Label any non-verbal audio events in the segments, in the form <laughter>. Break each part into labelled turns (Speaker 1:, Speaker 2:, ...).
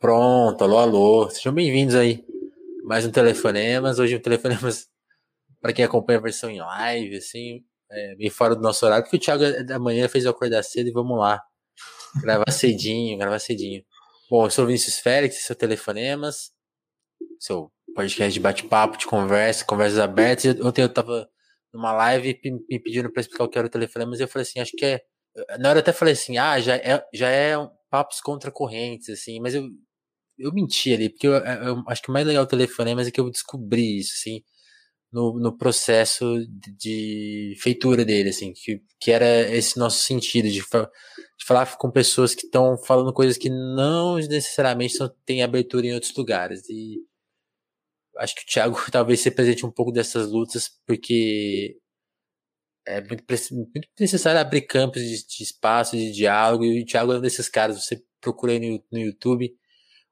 Speaker 1: Pronto, alô, alô. Sejam bem-vindos aí. Mais um Telefonemas. Hoje um Telefonemas <laughs> para quem acompanha a versão em live, assim, é, bem fora do nosso horário, porque o Thiago é da manhã fez eu acordar cedo e vamos lá. Gravar cedinho, gravar cedinho. Bom, eu sou o Vinícius Félix, seu Telefonemas, seu podcast de bate-papo, de conversa, conversas abertas. Ontem eu tava numa live me pedindo para explicar o que era o Telefonemas e eu falei assim, acho que é. Na hora eu até falei assim, ah, já é, já é um papos contra correntes, assim, mas eu, eu menti ali, porque eu, eu, acho que o mais legal do telefonema é que eu descobri isso, assim, no, no processo de, feitura dele, assim, que, que era esse nosso sentido de, de falar com pessoas que estão falando coisas que não necessariamente são, têm abertura em outros lugares. E acho que o Thiago <laughs> talvez se presente um pouco dessas lutas, porque é muito, muito necessário abrir campos de, de, espaço, de diálogo, e o Thiago é um desses caras, você procura aí no, no YouTube,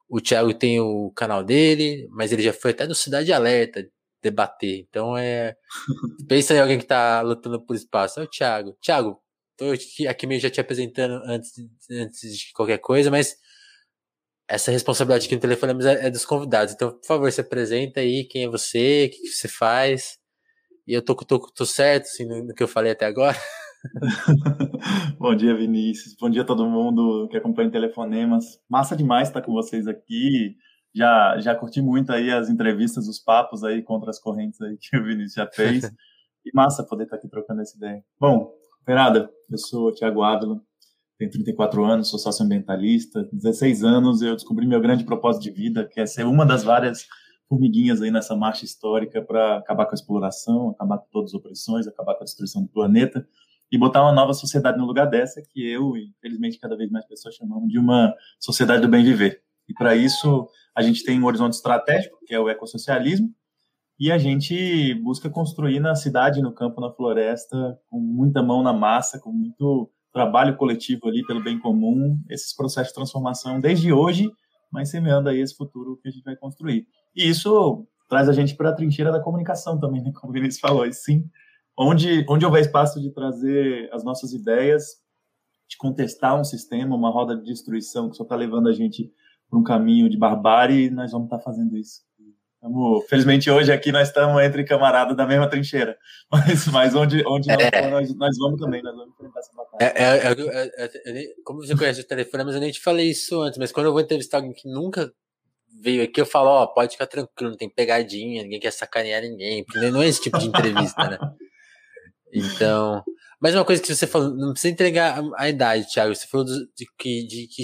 Speaker 1: o Thiago tem o canal dele, mas ele já foi até no Cidade Alerta debater. Então é. <laughs> Pensa em alguém que tá lutando por espaço. É o Thiago. Thiago, tô aqui meio já te apresentando antes, antes de qualquer coisa, mas essa responsabilidade aqui no telefone é, é dos convidados. Então, por favor, se apresenta aí, quem é você, o que, que você faz. E eu tô, tô, tô certo assim, no, no que eu falei até agora. <laughs> <laughs>
Speaker 2: Bom dia, Vinícius. Bom dia a todo mundo que acompanha Telefonemas. Massa demais estar com vocês aqui. Já, já curti muito aí as entrevistas, os papos aí contra as correntes aí que o Vinícius já fez. <laughs> E massa poder estar aqui trocando essa ideia. Bom, Fernanda, eu sou o Thiago Ávila, tenho 34 anos, sou socioambientalista. 16 anos eu descobri meu grande propósito de vida, que é ser uma das várias formiguinhas aí nessa marcha histórica para acabar com a exploração, acabar com todas as opressões, acabar com a destruição do planeta e botar uma nova sociedade no lugar dessa, que eu, infelizmente cada vez mais pessoas chamamos de uma sociedade do bem viver. E para isso, a gente tem um horizonte estratégico, que é o ecossocialismo, e a gente busca construir na cidade, no campo, na floresta, com muita mão na massa, com muito trabalho coletivo ali pelo bem comum, esses processos de transformação desde hoje, mas semeando aí esse futuro que a gente vai construir. E isso traz a gente para a trincheira da comunicação também, né? como o Vinícius falou, e sim, onde, onde houver espaço de trazer as nossas ideias, de contestar um sistema, uma roda de destruição que só está levando a gente para um caminho de barbárie, nós vamos estar tá fazendo isso. Estamos, felizmente hoje aqui nós estamos entre camaradas da mesma trincheira, <laughs> mas, mas onde, onde é. nós, nós, vamos também, nós vamos enfrentar essa batalha. É,
Speaker 1: é, é, é como você conhece o telefone, mas eu nem te falei isso antes, mas quando eu vou entrevistar alguém que nunca veio aqui, eu falo, ó, pode ficar tranquilo, não tem pegadinha, ninguém quer sacanear ninguém, porque não é esse tipo de entrevista, né? <laughs> Então, mas uma coisa que você falou, não precisa entregar a, idade, Thiago. Você falou de, que, de que,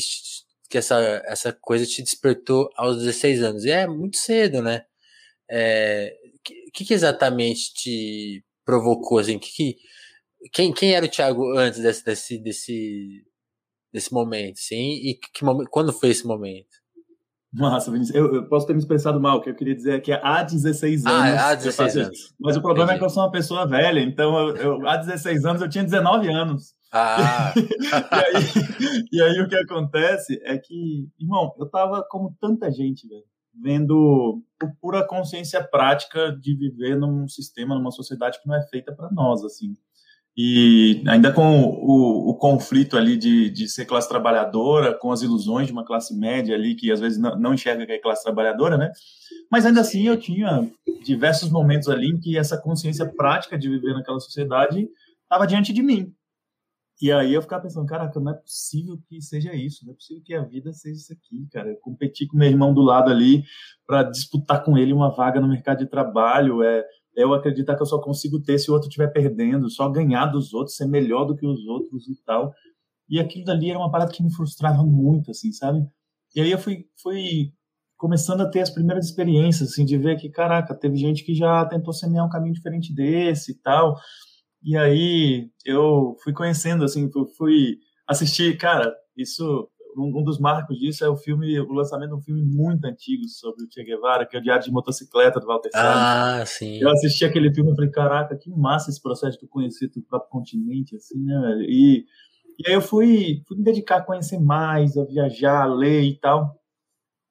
Speaker 1: que essa, essa coisa te despertou aos 16 anos. E é muito cedo, né? É, que, que exatamente te provocou, assim? Que, que, quem, quem era o Thiago antes desse, desse, desse, desse momento, assim? E que, quando foi esse momento?
Speaker 2: Massa, Vinícius. Eu, eu, posso ter me expressado mal, o que eu queria dizer é que há 16 ah, anos. Ah,
Speaker 1: há 16 anos.
Speaker 2: Mas o problema Entendi. é que eu sou uma pessoa velha, então eu, eu, há 16 anos eu tinha 19 anos.
Speaker 1: Ah. <laughs>
Speaker 2: e, aí, e aí o que acontece é que, irmão, eu tava como tanta gente, velho, vendo por pura consciência prática de viver num sistema, numa sociedade que não é feita para nós, assim. E ainda com o, o conflito ali de, de, ser classe trabalhadora, com as ilusões de uma classe média ali, que às vezes não, não enxerga que é classe trabalhadora, né? Mas ainda assim eu tinha diversos momentos ali em que essa consciência prática de viver naquela sociedade estava diante de mim. E aí eu ficava pensando, caraca, não é possível que seja isso, não é possível que a vida seja isso aqui, cara. Eu competi com meu irmão do lado ali para disputar com ele uma vaga no mercado de trabalho, é eu acreditar que eu só consigo ter se o outro estiver perdendo, só ganhar dos outros, ser melhor do que os outros e tal. E aquilo dali era uma parada que me frustrava muito, assim, sabe? E aí eu fui, fui começando a ter as primeiras experiências, assim, de ver que, caraca, teve gente que já tentou semear um caminho diferente desse e tal. E aí eu fui conhecendo, assim, fui assistir, cara, isso um, dos marcos disso é o filme, o lançamento de um filme muito antigo sobre o Che Guevara, que é o Diário de Motocicleta do Walter
Speaker 1: Salles. Ah, sim.
Speaker 2: Eu assisti aquele filme e falei, caraca, que massa esse processo de conhecer o próprio continente, assim, né, velho? E, e aí eu fui, fui me dedicar a conhecer mais, a viajar, a ler e tal.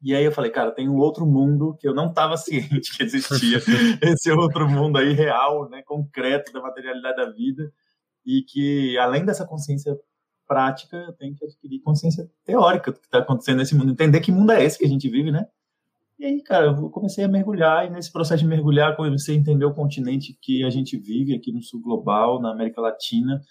Speaker 2: E aí eu falei, cara, tem um outro mundo que eu não estava ciente que existia. <laughs> Esse outro mundo aí real, né, concreto da materialidade da vida e que além dessa consciência prática, eu tenho que adquirir consciência teórica do que está acontecendo nesse mundo, entender que mundo é esse que a gente vive, né? E aí, cara, eu comecei a mergulhar, e nesse processo de mergulhar, comecei a entender o continente que a gente vive aqui no sul global, na América Latina.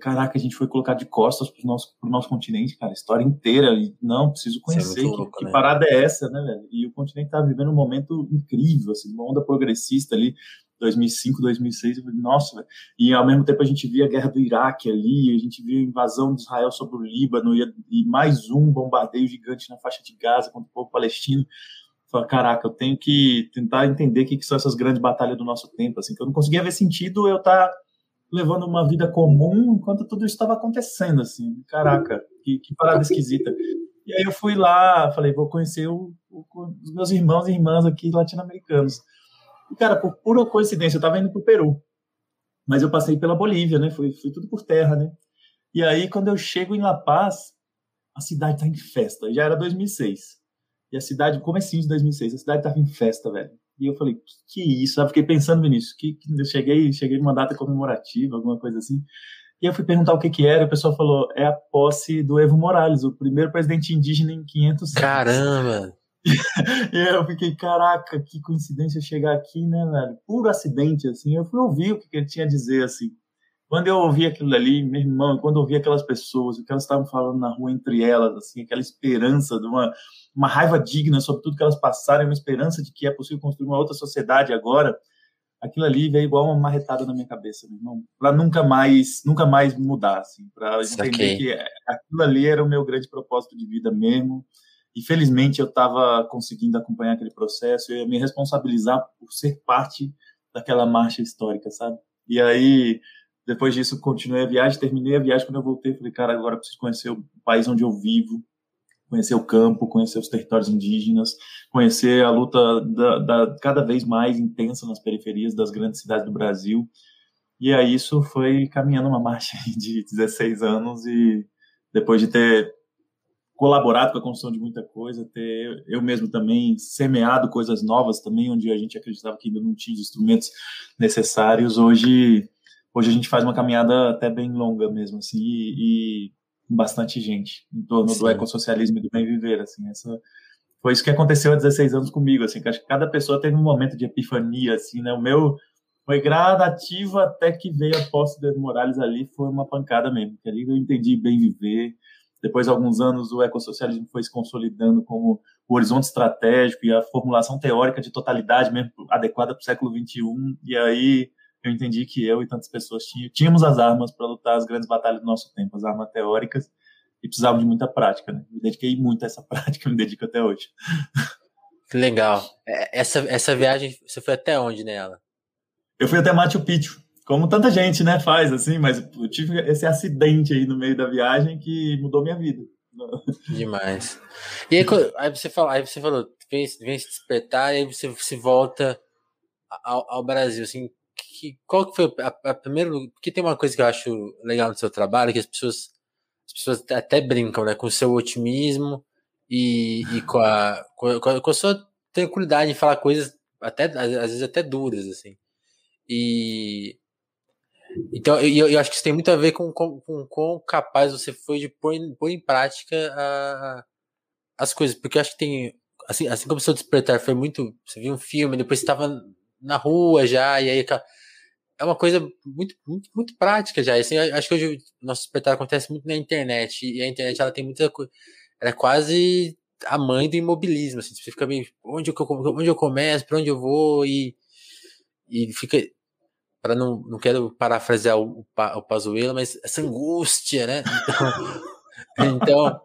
Speaker 2: Caraca, a gente foi colocado de costas pro nosso, pro nosso continente, cara, a história inteira. E, não, preciso é conhecer é louco, que, né? que, parada é essa, né, velho? E o continente tá vivendo um momento incrível, assim, uma onda progressista ali. 2005, 2006, eu nossa, véio. e ao mesmo tempo a gente via a guerra do Iraque ali, a gente via a invasão de Israel sobre o Líbano e, e mais um bombardeio gigante na faixa de Gaza contra o povo palestino. Falei, caraca, eu tenho que tentar entender o que, que são essas grandes batalhas do nosso tempo, assim, que eu não conseguia ver sentido eu estar tá levando uma vida comum enquanto tudo isso estava acontecendo, assim, caraca, que, que parada esquisita. E aí eu fui lá, falei, vou conhecer o, o, os meus irmãos e irmãs aqui latino-americanos. E, cara, por pura coincidência, eu estava indo para o Peru, mas eu passei pela Bolívia, né, fui, fui tudo por terra, né. E aí, quando eu chego em La Paz, a cidade está em festa, já era 2006. E a cidade, comecinho de 2006, a cidade tava em festa, velho. E eu falei, que, que isso? Eu fiquei pensando nisso. Que, que, eu cheguei, cheguei numa data comemorativa, alguma coisa assim. E eu fui perguntar o que que era, e o pessoal falou, é a posse do Evo Morales, o primeiro presidente indígena em 500 anos.
Speaker 1: Caramba!
Speaker 2: E <laughs> eu fiquei, caraca, que coincidência chegar aqui, né, velho? Puro acidente, assim. Eu fui ouvir o que, que ele tinha a dizer, assim. Quando eu ouvi aquilo ali, meu irmão, quando eu ouvi aquelas pessoas, o que elas estavam falando na rua entre elas, assim, aquela esperança de uma, uma raiva digna sobre tudo que elas passaram, uma esperança de que é possível construir uma outra sociedade agora, aquilo ali veio igual uma marretada na minha cabeça, meu irmão, para nunca mais, nunca mais mudar, assim, para entender que aquilo ali era o meu grande propósito de vida mesmo. E felizmente eu estava conseguindo acompanhar aquele processo, ia me responsabilizar por ser parte daquela marcha histórica, sabe? E aí depois disso, continuei a viagem, terminei a viagem. Quando eu voltei, falei, cara, agora preciso conhecer o país onde eu vivo, conhecer o campo, conhecer os territórios indígenas, conhecer a luta da, da, cada vez mais intensa nas periferias das grandes cidades do Brasil. E aí isso foi caminhando uma marcha <laughs> de 16 anos e depois de ter colaborado com a construção de muita coisa, ter eu mesmo também semeado coisas novas também, onde a gente acreditava que ainda não tinha os instrumentos necessários, hoje hoje a gente faz uma caminhada até bem longa mesmo, assim, e, com bastante gente em torno Sim. do ecossocialismo e do bem viver, assim, essa foi isso que aconteceu há 16 anos comigo, assim, que acho que cada pessoa teve um momento de epifania, assim, né, o meu foi gradativo até que veio a posse do Morales ali, foi uma pancada mesmo, que ali eu entendi bem viver, depois de alguns anos o ecossocialismo foi se consolidando como o horizonte estratégico e a formulação teórica de totalidade mesmo adequada para o século 21 e aí eu entendi que eu e tantas pessoas tínhamos as armas para lutar as grandes batalhas do nosso tempo, as armas teóricas, e precisavam de muita prática, né? Me dediquei muito a essa <laughs> prática, me dedico até hoje.
Speaker 1: Que legal. É, essa, essa viagem, você foi até onde nela?
Speaker 2: Eu fui até Machu Picchu, como tanta gente, né, faz assim, mas eu tive esse acidente aí no meio da viagem que mudou minha vida.
Speaker 1: Demais. E aí, aí você falou, aí você falou, vem, vem se despertar, e aí você se volta ao, ao Brasil, assim, que qual que foi a, a primeira porque tem uma coisa que eu acho legal no seu trabalho que as pessoas as pessoas até brincam né com o seu otimismo e, e com, a, com, a, com a sua tranquilidade em falar coisas até às vezes até duras assim e então eu, eu acho que isso tem muito a ver com com, com quão capaz você foi de pôr, pôr em prática a, as coisas porque eu acho que tem assim assim como o seu despertar foi muito você viu um filme depois você estava na rua já e aí é uma coisa muito, muito, muito prática já. Assim, acho que hoje o nosso espetáculo acontece muito na internet. E a internet ela tem muita coisa. Ela é quase a mãe do imobilismo. Assim, você fica meio. Onde eu, onde eu começo, para onde eu vou? E, e fica. Para não, não quero parafrasear o, o Pazuello, mas essa angústia, né? Então, <laughs> então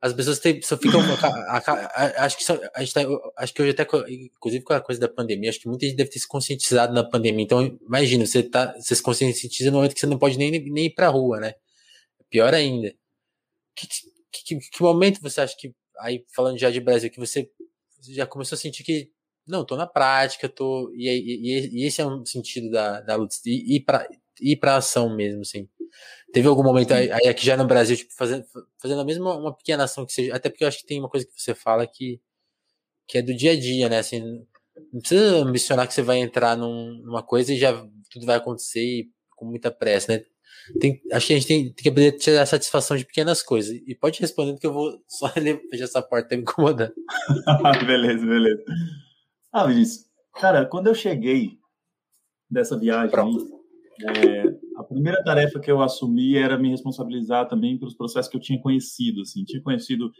Speaker 1: as pessoas têm, só ficam. A, a, a, acho que só, a gente tá, acho que hoje até, inclusive com a coisa da pandemia, acho que muita gente deve ter se conscientizado na pandemia. Então, imagina, você tá, você se conscientiza no momento que você não pode nem, nem ir pra rua, né? Pior ainda. Que, que, que, momento você acha que, aí falando já de Brasil, que você, você já começou a sentir que, não, tô na prática, tô, e, e, e esse é um sentido da, da luta, ir, ir pra, ir pra ação mesmo, assim. Teve algum momento aí, aqui já no Brasil, tipo, fazendo, fazendo a mesma uma pequena ação que seja, até porque eu acho que tem uma coisa que você fala que, que é do dia a dia, né? Assim, não precisa ambicionar que você vai entrar num, numa coisa e já tudo vai acontecer com muita pressa, né? tem, acho que a gente tem, tem que aprender a tirar a satisfação de pequenas coisas. E pode responder que eu vou só <laughs> fechar essa porta, tá me incomodando. <laughs>
Speaker 2: beleza, beleza. Ah, Vinícius, cara, quando eu cheguei dessa viagem é, a primeira tarefa que eu assumi era me responsabilizar também pelos processos que eu tinha conhecido, assim, tinha conhecido,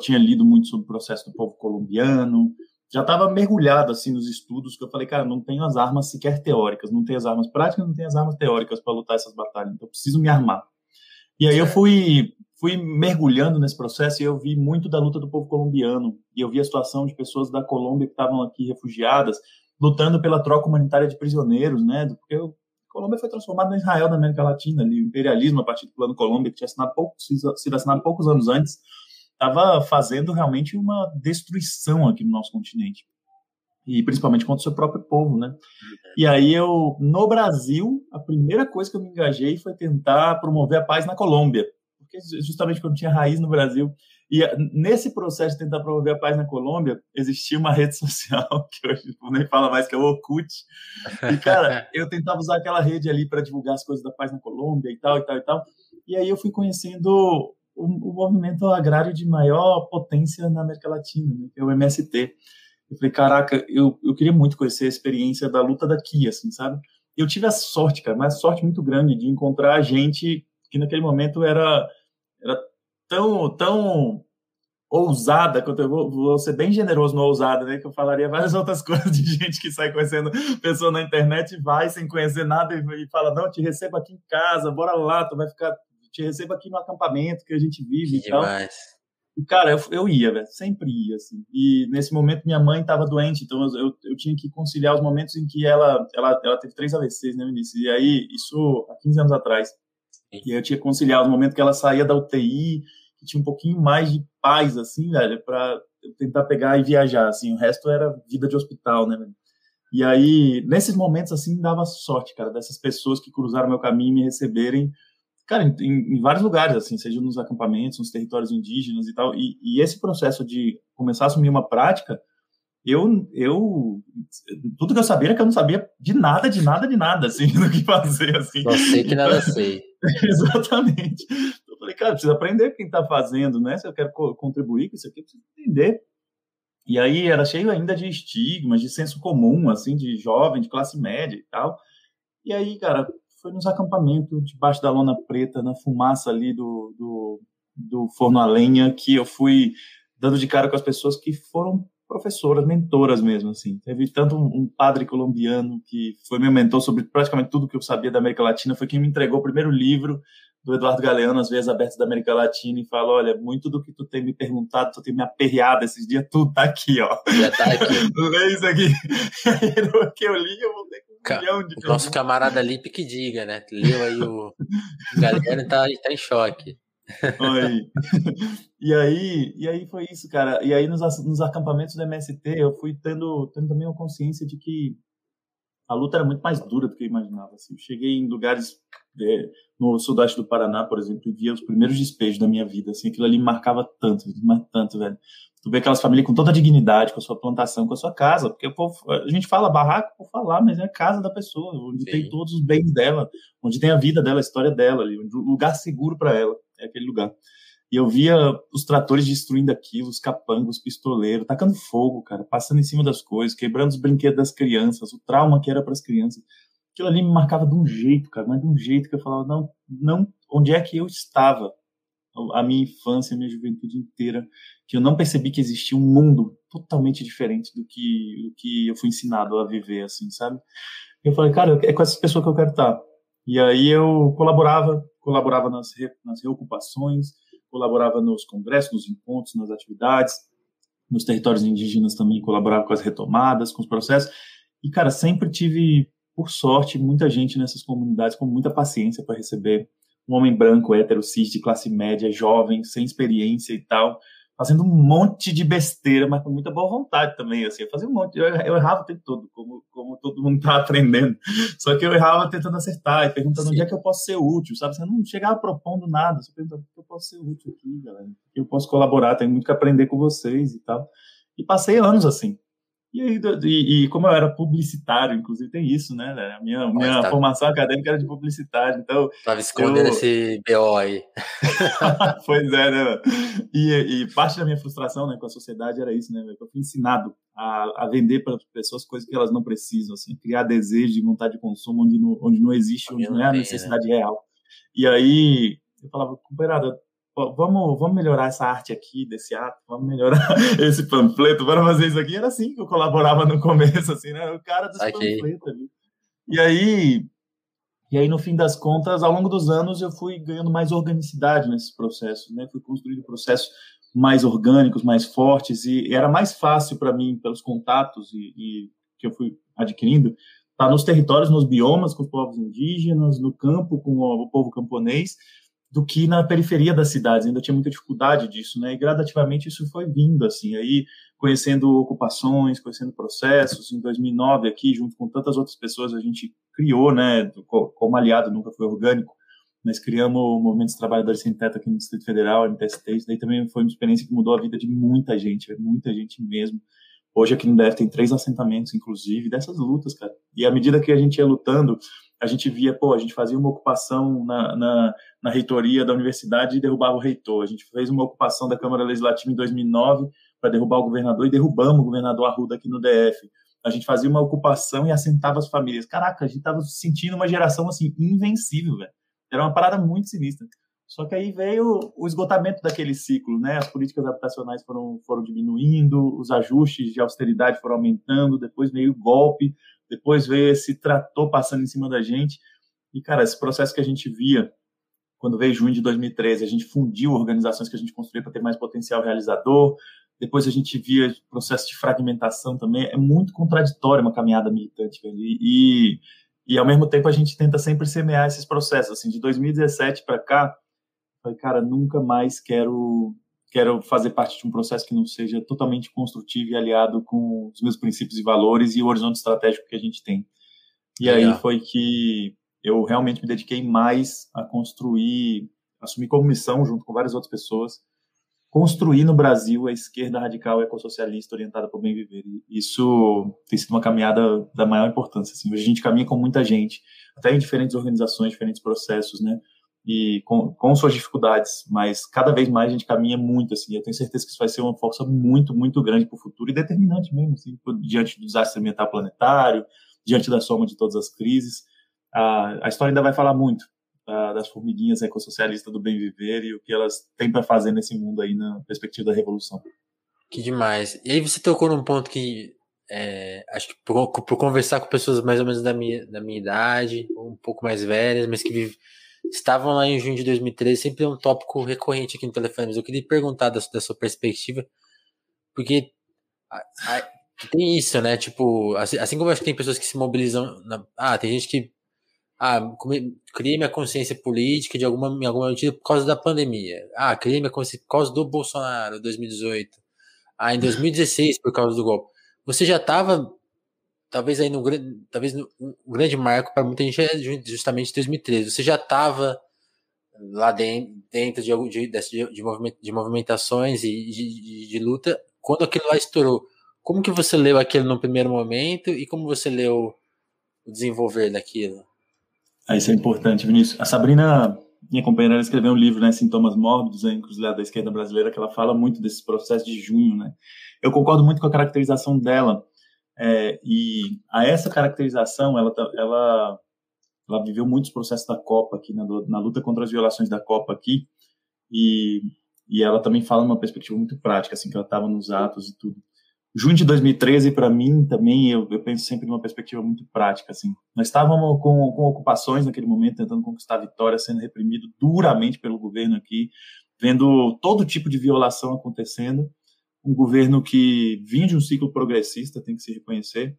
Speaker 2: tinha lido muito sobre o processo do povo colombiano, já estava mergulhado assim nos estudos que eu falei, cara, não tenho as armas sequer teóricas, não tenho as armas práticas, não tenho as armas teóricas para lutar essas batalhas, então preciso me armar. E aí eu fui fui mergulhando nesse processo e eu vi muito da luta do povo colombiano e eu vi a situação de pessoas da Colômbia que estavam aqui refugiadas lutando pela troca humanitária de prisioneiros, né? Porque a Colômbia foi transformada no Israel da América Latina, ali, o imperialismo a partir do Plano Colômbia que tinha assinado sido assinado poucos anos antes estava fazendo realmente uma destruição aqui no nosso continente. E principalmente contra o seu próprio povo, né? E aí eu, no Brasil, a primeira coisa que eu me engajei foi tentar promover a paz na Colômbia. Porque justamente quando tinha raiz no Brasil. E nesse processo de tentar promover a paz na Colômbia, existia uma <laughs> rede social, que hoje nem fala mais, que é o Orkut. E, cara, <laughs> eu tentava usar aquela rede ali para divulgar as coisas da paz na Colômbia e tal, e tal, e tal. E aí eu fui conhecendo o, o, movimento agrário de maior potência na América Latina, né, que é o MST. Eu falei, caraca, eu, eu queria muito conhecer a experiência da luta daqui, assim, sabe? Eu tive a sorte, cara, mas sorte muito grande de encontrar gente que naquele momento era, era tão, tão ousada, quanto eu vou, vou, ser bem generoso no ousada, né? Que eu falaria várias <laughs> outras coisas de gente que sai conhecendo pessoa na internet, vai sem conhecer nada e, e fala, não, te recebo aqui em casa, bora lá, tu vai ficar te recebo aqui no acampamento que a gente vive que e tal. E, cara, eu, eu ia, velho, sempre ia, assim. E nesse momento minha mãe estava doente, então eu, eu tinha que conciliar os momentos em que ela, ela, ela teve três AVCs, né, Vinícius? E aí, isso há 15 anos atrás. E eu tinha que conciliar os momentos que ela saía da UTI, que tinha um pouquinho mais de paz, assim, velho, para tentar pegar e viajar, assim. O resto era vida de hospital, né, velho? E aí, nesses momentos, assim, dava sorte, cara, dessas pessoas que cruzaram meu caminho e me receberem cara, em, em, vários lugares, assim, seja nos acampamentos, nos territórios indígenas e tal. E, e, esse processo de começar a assumir uma prática, eu, eu, tudo que eu sabia era que eu não sabia de nada, de nada, de nada, assim, <laughs> do que fazer, assim.
Speaker 1: Só sei que nada sei. <laughs>
Speaker 2: Exatamente. Eu falei, cara, precisa aprender quem está fazendo, né? Se eu quero co contribuir com isso aqui, eu preciso entender. E aí era cheio ainda de estigmas, de senso comum, assim, de jovem, de classe média e tal. E aí, cara, foi nos acampamentos, debaixo da lona preta, na fumaça ali do, do, do forno a lenha, que eu fui dando de cara com as pessoas que foram professoras, mentoras mesmo, assim. Teve tanto um, um, padre colombiano que foi meu mentor sobre praticamente tudo que eu sabia da América Latina, foi quem me entregou o primeiro livro do Eduardo Galeano, As Veias Abertas da América Latina, e fala, olha, muito do que tu tem me perguntado, tu tem me aperreado esses dias, tudo tá aqui, ó.
Speaker 1: Já tá aqui. <laughs>
Speaker 2: Lê isso aqui. <laughs> o que eu li, eu vou ter
Speaker 1: Ca o nosso camarada Lipe que diga, né? Leu aí o. o Galera tá, tá em choque.
Speaker 2: Oi. E aí, e aí foi isso, cara. E aí nos, nos acampamentos do MST eu fui tendo, tendo também uma consciência de que a luta era muito mais dura do que eu imaginava. Assim. Eu cheguei em lugares é, no sudeste do Paraná, por exemplo, e via os primeiros despejos da minha vida. Assim, aquilo ali me marcava tanto, mas tanto, velho. Tu vê aquelas famílias com toda a dignidade, com a sua plantação, com a sua casa, porque povo, a gente fala barraco por falar, mas é a casa da pessoa, onde Sim. tem todos os bens dela, onde tem a vida dela, a história dela, ali, um lugar seguro para ela, é aquele lugar. E eu via os tratores destruindo aquilo, os capangos, os pistoleiros, tacando fogo, cara, passando em cima das coisas, quebrando os brinquedos das crianças, o trauma que era para as crianças. Aquilo ali me marcava de um jeito, cara, mas de um jeito que eu falava, não, não, onde é que eu estava? a minha infância, a minha juventude inteira, que eu não percebi que existia um mundo totalmente diferente do que, do que eu fui ensinado a viver, assim, sabe? Eu falei, cara, é com essas pessoas que eu quero estar. E aí eu colaborava, colaborava nas, re, nas reocupações, colaborava nos congressos, nos encontros, nas atividades, nos territórios indígenas também colaborava com as retomadas, com os processos. E, cara, sempre tive, por sorte, muita gente nessas comunidades com muita paciência para receber um homem branco, hétero, cis, de classe média, jovem, sem experiência e tal, fazendo um monte de besteira, mas com muita boa vontade também, assim, eu fazia um monte, eu, eu errava o tempo todo, como, como todo mundo tá <laughs> aprendendo, só que eu errava tentando acertar e perguntando Sim. onde é que eu posso ser útil, sabe, você não chegava propondo nada, você perguntava o que eu posso ser útil aqui, galera, eu posso colaborar, tenho muito que aprender com vocês e tal, e passei anos assim, E, e, e, como eu era publicitário, inclusive tem isso, né? A minha, minha tá... formação acadêmica era de publicidade, então...
Speaker 1: Estava escondendo eu... esse BO aí. <laughs>
Speaker 2: pois é, né? E, e, parte da minha frustração né, com a sociedade era isso, né? Eu fui ensinado a, a vender para as pessoas coisas que elas não precisam, assim, criar desejo de vontade de consumo onde não, onde não existe, onde não é a né? necessidade né? real. E aí eu falava, companheirada, vamos, vamos melhorar essa arte aqui, desse ato, vamos melhorar <laughs> esse panfleto, vamos fazer isso aqui. Era assim que eu colaborava no começo, assim, né? O cara dos okay. panfletos ali. E aí, e aí, no fim das contas, ao longo dos anos, eu fui ganhando mais organicidade nesses processos, né? Fui construindo processos mais orgânicos, mais fortes, e era mais fácil para mim, pelos contatos e, e, que eu fui adquirindo, estar tá nos territórios, nos biomas com os povos indígenas, no campo com o, o povo camponês, do que na periferia das cidades. Ainda tinha muita dificuldade disso, né? E gradativamente isso foi vindo, assim, aí conhecendo ocupações, conhecendo processos. Em 2009, aqui, junto com tantas outras pessoas, a gente criou, né? Como aliado, nunca foi orgânico. Nós criamos o Movimento dos Trabalhadores Sem Teto aqui no Distrito Federal, MTST. Isso daí também foi uma experiência que mudou a vida de muita gente, muita gente mesmo. Hoje aqui no DF tem três assentamentos, inclusive, dessas lutas, cara. E à medida que a gente ia lutando, a gente via, pô, a gente fazia uma ocupação na, na, na, reitoria da universidade e derrubava o reitor. A gente fez uma ocupação da Câmara Legislativa em 2009 para derrubar o governador e derrubamos o governador Arruda aqui no DF. A gente fazia uma ocupação e assentava as famílias. Caraca, a gente estava sentindo uma geração assim invencível, velho. Era uma parada muito sinistra. Só que aí veio o esgotamento daquele ciclo, né? As políticas habitacionais foram, foram diminuindo, os ajustes de austeridade foram aumentando, depois veio o golpe, depois veio esse trator passando em cima da gente. E, cara, esse processo que a gente via quando veio junho de 2013, a gente fundiu organizações que a gente construiu para ter mais potencial realizador. Depois a gente via processo de fragmentação também. É muito contraditório uma caminhada militante. E, e, e, ao mesmo tempo, a gente tenta sempre semear esses processos. Assim, de 2017 para cá, falei, cara, nunca mais quero quero fazer parte de um processo que não seja totalmente construtivo e aliado com os meus princípios e valores e o horizonte estratégico que a gente tem. E aí foi que eu realmente me dediquei mais a construir, assumir como missão, junto com várias outras pessoas, construir no Brasil a esquerda radical ecossocialista orientada para o bem viver. E isso tem sido uma caminhada da maior importância. Assim. Hoje a gente caminha com muita gente, até em diferentes organizações, diferentes processos, né? E com, com, suas dificuldades, mas cada vez mais a gente caminha muito, assim, eu tenho certeza que isso vai ser uma força muito, muito grande para o futuro e determinante mesmo, assim, diante do desastre ambiental planetário, diante da soma de todas as crises, a, a história ainda vai falar muito das formiguinhas ecossocialistas do bem viver e o que elas têm para fazer nesse mundo aí na perspectiva da revolução.
Speaker 1: Que demais. E aí você tocou num ponto que é, acho que por, por, conversar com pessoas mais ou menos da minha, da minha idade, um pouco mais velhas, mas que vivem estavam lá em junho de 2013, sempre é um tópico recorrente aqui no telefone, mas eu queria perguntar da, da sua perspectiva, porque a, a, tem isso, né? Tipo, assim, assim, como acho que tem pessoas que se mobilizam. Na, ah, tem gente que. Ah, criei minha consciência política de alguma, em alguma medida por causa da pandemia. Ah, criei minha consciência por causa do Bolsonaro, 2018. Ah, em 2016, por causa do golpe. Você já estava talvez aí no talvez no, um grande marco para muita gente é justamente 2013. Você já estava lá dentro, de, de, de, de, de movimentações e de, de, luta quando aquilo lá estourou. Como que você leu aquilo no primeiro momento e como você leu o desenvolver daquilo?
Speaker 2: Ah, isso é importante, Vinícius. A Sabrina, minha companheira, escreveu um livro, né, Sintomas Mórbidos, em Encruzilhada da Esquerda Brasileira, que ela fala muito desses processos de junho, né. Eu concordo muito com a caracterização dela, é, e a essa caracterização, ela, tá, ela, ela viveu muitos processos da Copa aqui, na, na luta contra as violações da Copa aqui, e, e ela também fala numa perspectiva muito prática, assim, que ela estava nos atos e tudo. Junho de 2013, para mim, também, eu, eu, penso sempre numa perspectiva muito prática, assim. Nós estávamos com, com ocupações naquele momento, tentando conquistar a vitória, sendo reprimido duramente pelo governo aqui, vendo todo tipo de violação acontecendo, um governo que vinha de um ciclo progressista, tem que se reconhecer,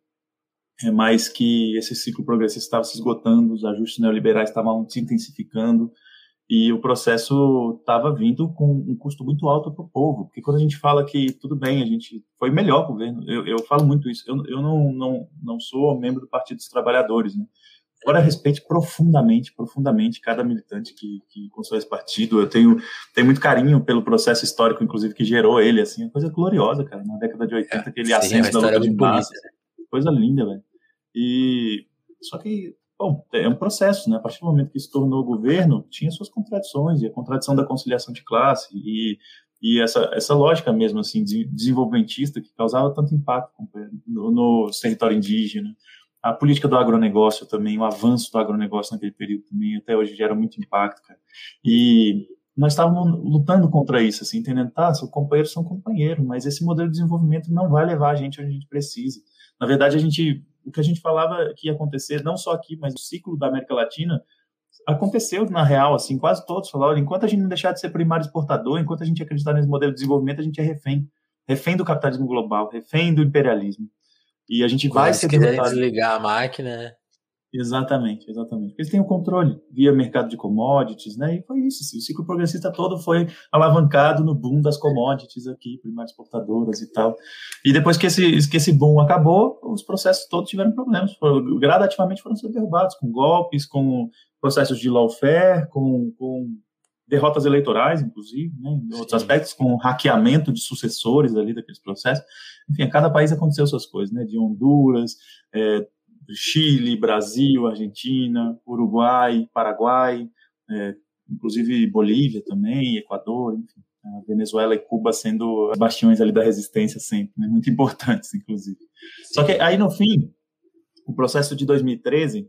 Speaker 2: é, mas que esse ciclo progressista estava se esgotando, os ajustes neoliberais estavam se intensificando e o processo estava vindo com um custo muito alto para o povo. Porque quando a gente fala que tudo bem, a gente foi melhor governo, eu, eu falo muito isso. Eu, eu não, não, não sou membro do Partido dos Trabalhadores, né? Agora, respeite profundamente, profundamente cada militante que, que constrói esse partido. Eu tenho, tenho muito carinho pelo processo histórico, inclusive, que gerou ele, assim, uma coisa gloriosa, cara, na década de 80, aquele Sim, ascenso da luta de massa. Coisa linda, velho. E, só que, bom, é um processo, né? A partir do momento que se tornou governo, tinha suas contradições, e a contradição da conciliação de classe, e e essa, essa lógica mesmo assim desenvolvimentista que causava tanto impacto no, no território indígena a política do agronegócio também, o avanço do agronegócio naquele período também, até hoje gera muito impacto, cara. E nós estávamos lutando contra isso, assim, entendendo, tá, são companheiros são companheiros, mas esse modelo de desenvolvimento não vai levar a gente onde a gente precisa. Na verdade, a gente, o que a gente falava que ia acontecer, não só aqui, mas o ciclo da América Latina, aconteceu na real, assim, quase todos falaram, enquanto a gente não deixar de ser primário exportador, enquanto a gente acreditar nesse modelo de desenvolvimento, a gente é refém, refém do capitalismo global, refém do imperialismo. E a gente vai ser
Speaker 1: derrotado. desligar a máquina, né?
Speaker 2: Exatamente, exatamente. Porque eles têm o controle via mercado de commodities, né? E foi isso. Assim, o ciclo progressista todo foi alavancado no boom das commodities aqui, primárias exportadoras e tal. E depois que esse, que esse boom acabou, os processos todos tiveram problemas. Foram, gradativamente foram sendo derrubados, com golpes, com processos de lawfare, com, com derrotas eleitorais, inclusive, né, em outros aspectos, com hackeamento de sucessores ali daqueles processos. Enfim, a cada país aconteceu suas coisas, né, de Honduras, é, Chile, Brasil, Argentina, Uruguai, Paraguai, é, inclusive Bolívia também, Equador, enfim. Venezuela e Cuba sendo bastiões ali da resistência sempre, né, muito <laughs> importantes, inclusive. Só que aí, no fim, o processo de 2013,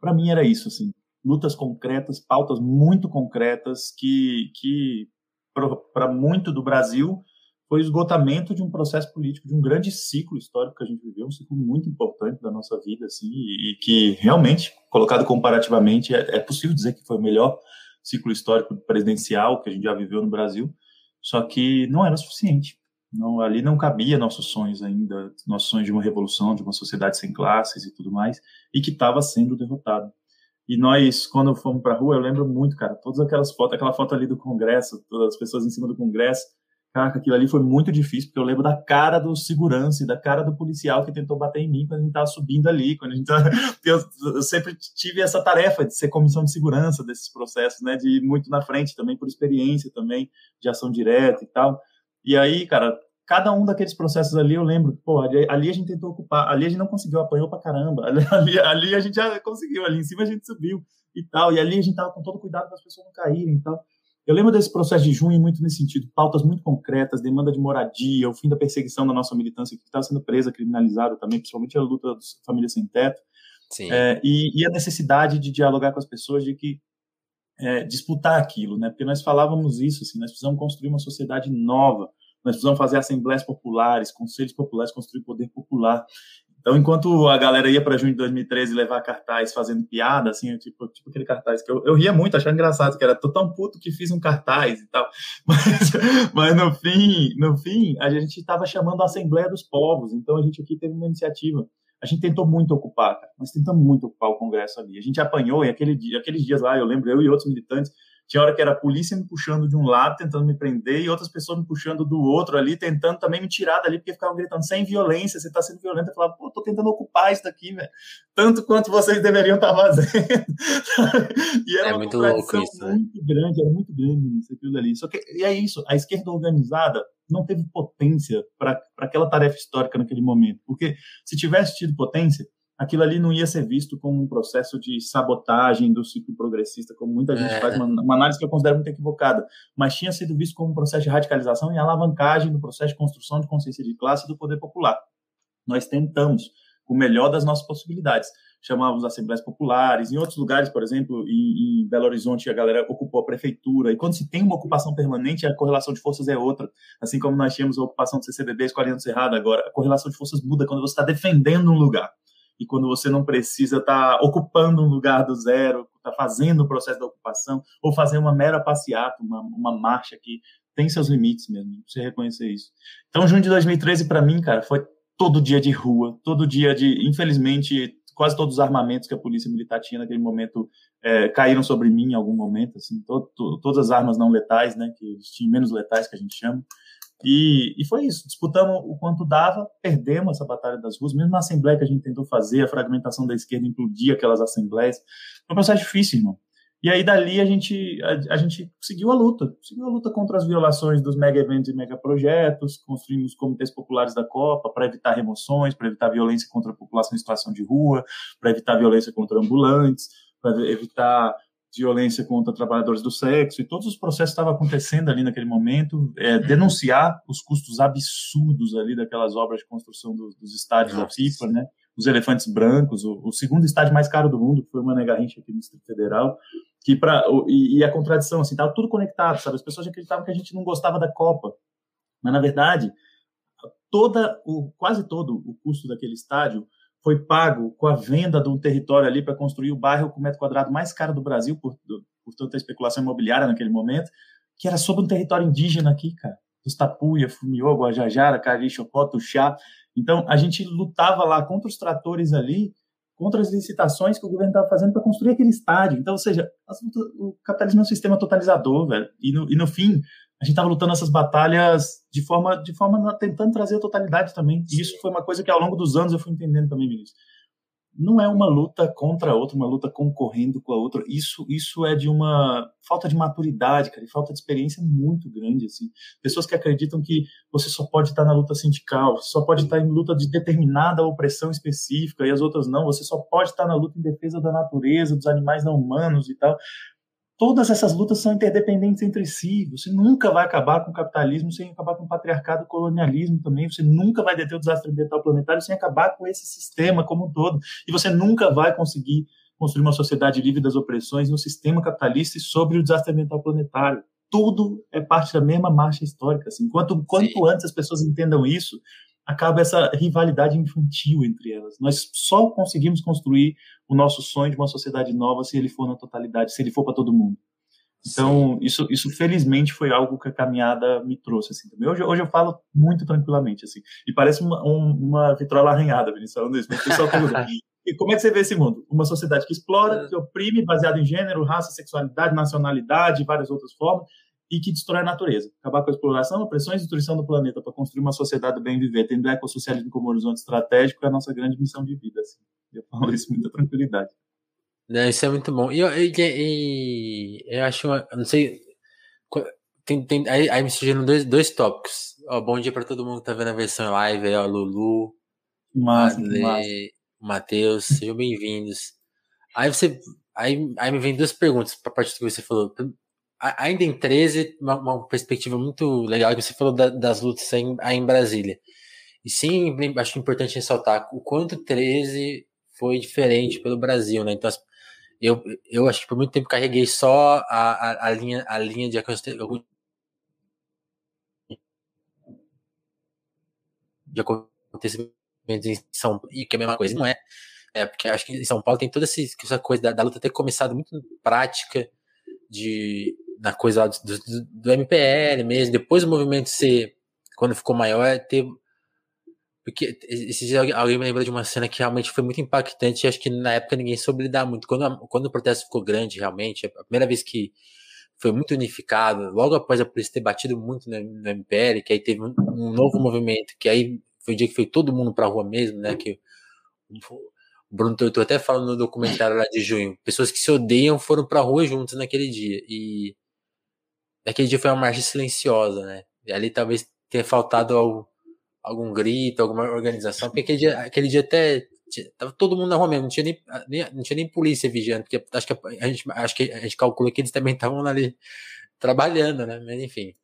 Speaker 2: para mim era isso, assim, lutas concretas, pautas muito concretas que, que para muito do Brasil foi esgotamento de um processo político, de um grande ciclo histórico que a gente viveu, um ciclo muito importante da nossa vida, assim, e, e que realmente, colocado comparativamente, é, é, possível dizer que foi o melhor ciclo histórico presidencial que a gente já viveu no Brasil, só que não era suficiente. Não, ali não cabia nossos sonhos ainda, nossos sonhos de uma revolução, de uma sociedade sem classes e tudo mais, e que estava sendo derrotado. E nós, quando fomos para a rua, eu lembro muito, cara, todas aquelas fotos, aquela foto ali do Congresso, todas as pessoas em cima do Congresso, cara, aquilo ali foi muito difícil, porque eu lembro da cara do segurança e da cara do policial que tentou bater em mim quando a gente estava subindo ali, quando a gente tava... <laughs> eu, eu, sempre tive essa tarefa de ser comissão de segurança desses processos, né, de ir muito na frente também, por experiência também, de ação direta e tal. E aí, cara, cada um daqueles processos ali, eu lembro, pô, ali, ali, a gente tentou ocupar, ali a gente não conseguiu, apanhou pra caramba, <laughs> ali, ali, a gente já conseguiu, ali em cima a gente subiu e tal, e ali a gente tava com todo cuidado para as pessoas não caírem e tal. Eu lembro desse processo de junho muito nesse sentido, pautas muito concretas, demanda de moradia, o fim da perseguição da nossa militância que estava sendo presa, criminalizada também, principalmente a luta das famílias sem teto, é, e, e, a necessidade de dialogar com as pessoas, de que é, disputar aquilo, né? Porque nós falávamos isso, assim, nós precisamos construir uma sociedade nova, nós precisamos fazer assembleias populares, conselhos populares, construir poder popular. Então, enquanto a galera ia para junho de 2013 levar cartaz fazendo piada, assim, tipo, tipo aquele cartaz que eu, eu ria muito, achando engraçado, que era tô tão puto que fiz um cartaz e tal. <laughs> Mas, mas no fim, no fim, a gente estava chamando a Assembleia dos Povos. Então, a gente aqui teve uma iniciativa. A gente tentou muito ocupar, cara. Tentamos muito ocupar o Congresso ali. A gente apanhou, e aquele dia, aqueles dias lá, eu lembro, eu e outros militantes, tinha hora que era a polícia me puxando de um lado, tentando me prender, e outras pessoas me puxando do outro ali, tentando também me tirar dali, porque ficavam gritando, sem violência, você está sendo violento. Eu falava, pô, tô tentando ocupar isso daqui, velho. Tanto quanto vocês deveriam estar tá fazendo. <laughs> e era é uma muito louco isso, né? muito grande, era muito grande isso, aquilo ali. Só que, e é isso, a esquerda organizada não teve potência para aquela tarefa histórica naquele momento. Porque se tivesse tido potência, aquilo ali não ia ser visto como um processo de sabotagem do ciclo progressista, como muita gente é. faz, uma, uma, análise que eu considero muito equivocada, mas tinha sido visto como um processo de radicalização e alavancagem do processo de construção de consciência de classe do poder popular. Nós tentamos o melhor das nossas possibilidades. Chamávamos assembleias populares, em outros lugares, por exemplo, em, em, Belo Horizonte, a galera ocupou a prefeitura, e quando se tem uma ocupação permanente, a correlação de forças é outra. Assim como nós tínhamos a ocupação do CCBB escolhendo Cerrado agora, a correlação de forças muda quando você está defendendo um lugar e quando você não precisa estar tá ocupando um lugar do zero, está fazendo o processo da ocupação, ou fazer uma mera passeata, uma, uma marcha que tem seus limites mesmo, você reconhecer isso. Então, junho de 2013, para mim, cara, foi todo dia de rua, todo dia de, infelizmente, quase todos os armamentos que a polícia militar tinha naquele momento é, caíram sobre mim em algum momento, assim, to, to, todas as armas não letais, né, que menos letais que a gente chama, E, e foi isso. Disputamos o quanto dava, perdemos essa batalha das ruas, mesmo na assembleia que a gente tentou fazer, a fragmentação da esquerda implodia aquelas assembleias. Foi um processo difícil, irmão. E aí dali a gente a, a, gente seguiu a luta, seguiu a luta contra as violações dos mega eventos e mega projetos, construímos comitês populares da Copa para evitar remoções, para evitar violência contra a população em situação de rua, para evitar violência contra ambulantes, para evitar violência contra trabalhadores do sexo e todos os processos estavam acontecendo ali naquele momento, é, denunciar os custos absurdos ali daquelas obras de construção dos, dos estádios Nossa. da FIFA, né? Os elefantes brancos, o, o, segundo estádio mais caro do mundo, que foi o Mané Garrincha aqui no Distrito Federal, que para e, e, a contradição assim tava tudo conectado sabe as pessoas acreditavam que a gente não gostava da Copa mas na verdade toda o quase todo o custo daquele estádio foi pago com a venda de um território ali para construir o bairro com metro quadrado mais caro do Brasil por, por tanta especulação imobiliária naquele momento que era sobre um território indígena aqui cara dos Tapuia, Fumiô, Guajajara, Carixocó, Tuxá. Então, a gente lutava lá contra os tratores ali contra as licitações que o governo estava fazendo para construir aquele estádio. Então, ou seja, o capitalismo é um sistema totalizador, velho. E no, e no fim, a gente estava lutando essas batalhas de forma, de forma tentando trazer a totalidade também. E isso foi uma coisa que ao longo dos anos eu fui entendendo também, Vinícius não é uma luta contra a outra, uma luta concorrendo com a outra. Isso, isso é de uma falta de maturidade, cara, e falta de experiência muito grande, assim. Pessoas que acreditam que você só pode estar na luta sindical, só pode estar em luta de determinada opressão específica e as outras não. Você só pode estar na luta em defesa da natureza, dos animais não humanos e tal todas essas lutas são interdependentes entre si. Você nunca vai acabar com o capitalismo sem acabar com o patriarcado e o colonialismo também. Você nunca vai deter o desastre ambiental planetário sem acabar com esse sistema como um todo. E você nunca vai conseguir construir uma sociedade livre das opressões no sistema capitalista e sobre o desastre ambiental planetário. Tudo é parte da mesma marcha histórica. Assim. Quanto, quanto antes as pessoas entendam isso, acaba essa rivalidade infantil entre elas. Nós só conseguimos construir o nosso sonho de uma sociedade nova se ele for na totalidade, se ele for para todo mundo. Então, isso, isso felizmente foi algo que a caminhada me trouxe, assim, também. Hoje, hoje eu falo muito tranquilamente, assim, e parece uma, um, uma vitrola arranhada, Vinícius, falando isso, mas o pessoal pergunta, <laughs> e como é que você vê esse mundo? Uma sociedade que explora, que oprime, baseado em gênero, raça, sexualidade, nacionalidade várias outras formas, e que destrói a natureza. Acabar com a exploração, opressão e destruição do planeta para construir uma sociedade bem viver, tendo ecossocialismo como horizonte estratégico, é a nossa grande missão de vida, assim. Eu falo isso com muita tranquilidade.
Speaker 1: Não, isso é muito bom. E eu, e, e, eu acho, uma, não sei, tem, tem, aí, aí me surgiram dois, dois tópicos. Ó, bom dia para todo mundo que tá vendo a versão live, aí, ó, Lulu,
Speaker 2: massa,
Speaker 1: Matheus, sejam bem-vindos. Aí você, aí, aí me vem duas perguntas para a partir do que você falou. Ainda em 13, uma, uma perspectiva muito legal que você falou da, das lutas aí em, aí em Brasília. E sim, acho importante ressaltar o quanto 13 foi diferente pelo Brasil, né? Então, eu, eu acho que por muito tempo carreguei só a, a, a linha, a linha de acontecimentos em São Paulo, que é a mesma coisa, não é? É, porque acho que em São Paulo tem toda essa coisa da, da luta ter começado muito prática, de, na coisa do, do, do MPL mesmo, depois o movimento ser, quando ficou maior, ter porque esses dias alguém me lembrou de uma cena que realmente foi muito impactante e acho que na época ninguém soube lidar muito. Quando, quando o protesto ficou grande, realmente, a primeira vez que foi muito unificado, logo após a polícia ter batido muito no, no MPL, que aí teve um, um, novo movimento, que aí foi o dia que foi todo mundo pra rua mesmo, né? Que o Bruno Torto até fala no documentário lá de junho, pessoas que se odeiam foram pra rua juntos naquele dia. E naquele dia foi uma marcha silenciosa, né? E ali talvez tenha faltado ao algum grito, alguma organização, porque aquele dia, aquele dia até tava todo mundo na rua mesmo, não tinha nem, nem, não tinha nem polícia vigiando, porque acho que a, gente, acho que a gente calcula que eles também estavam ali trabalhando, né? Mas enfim.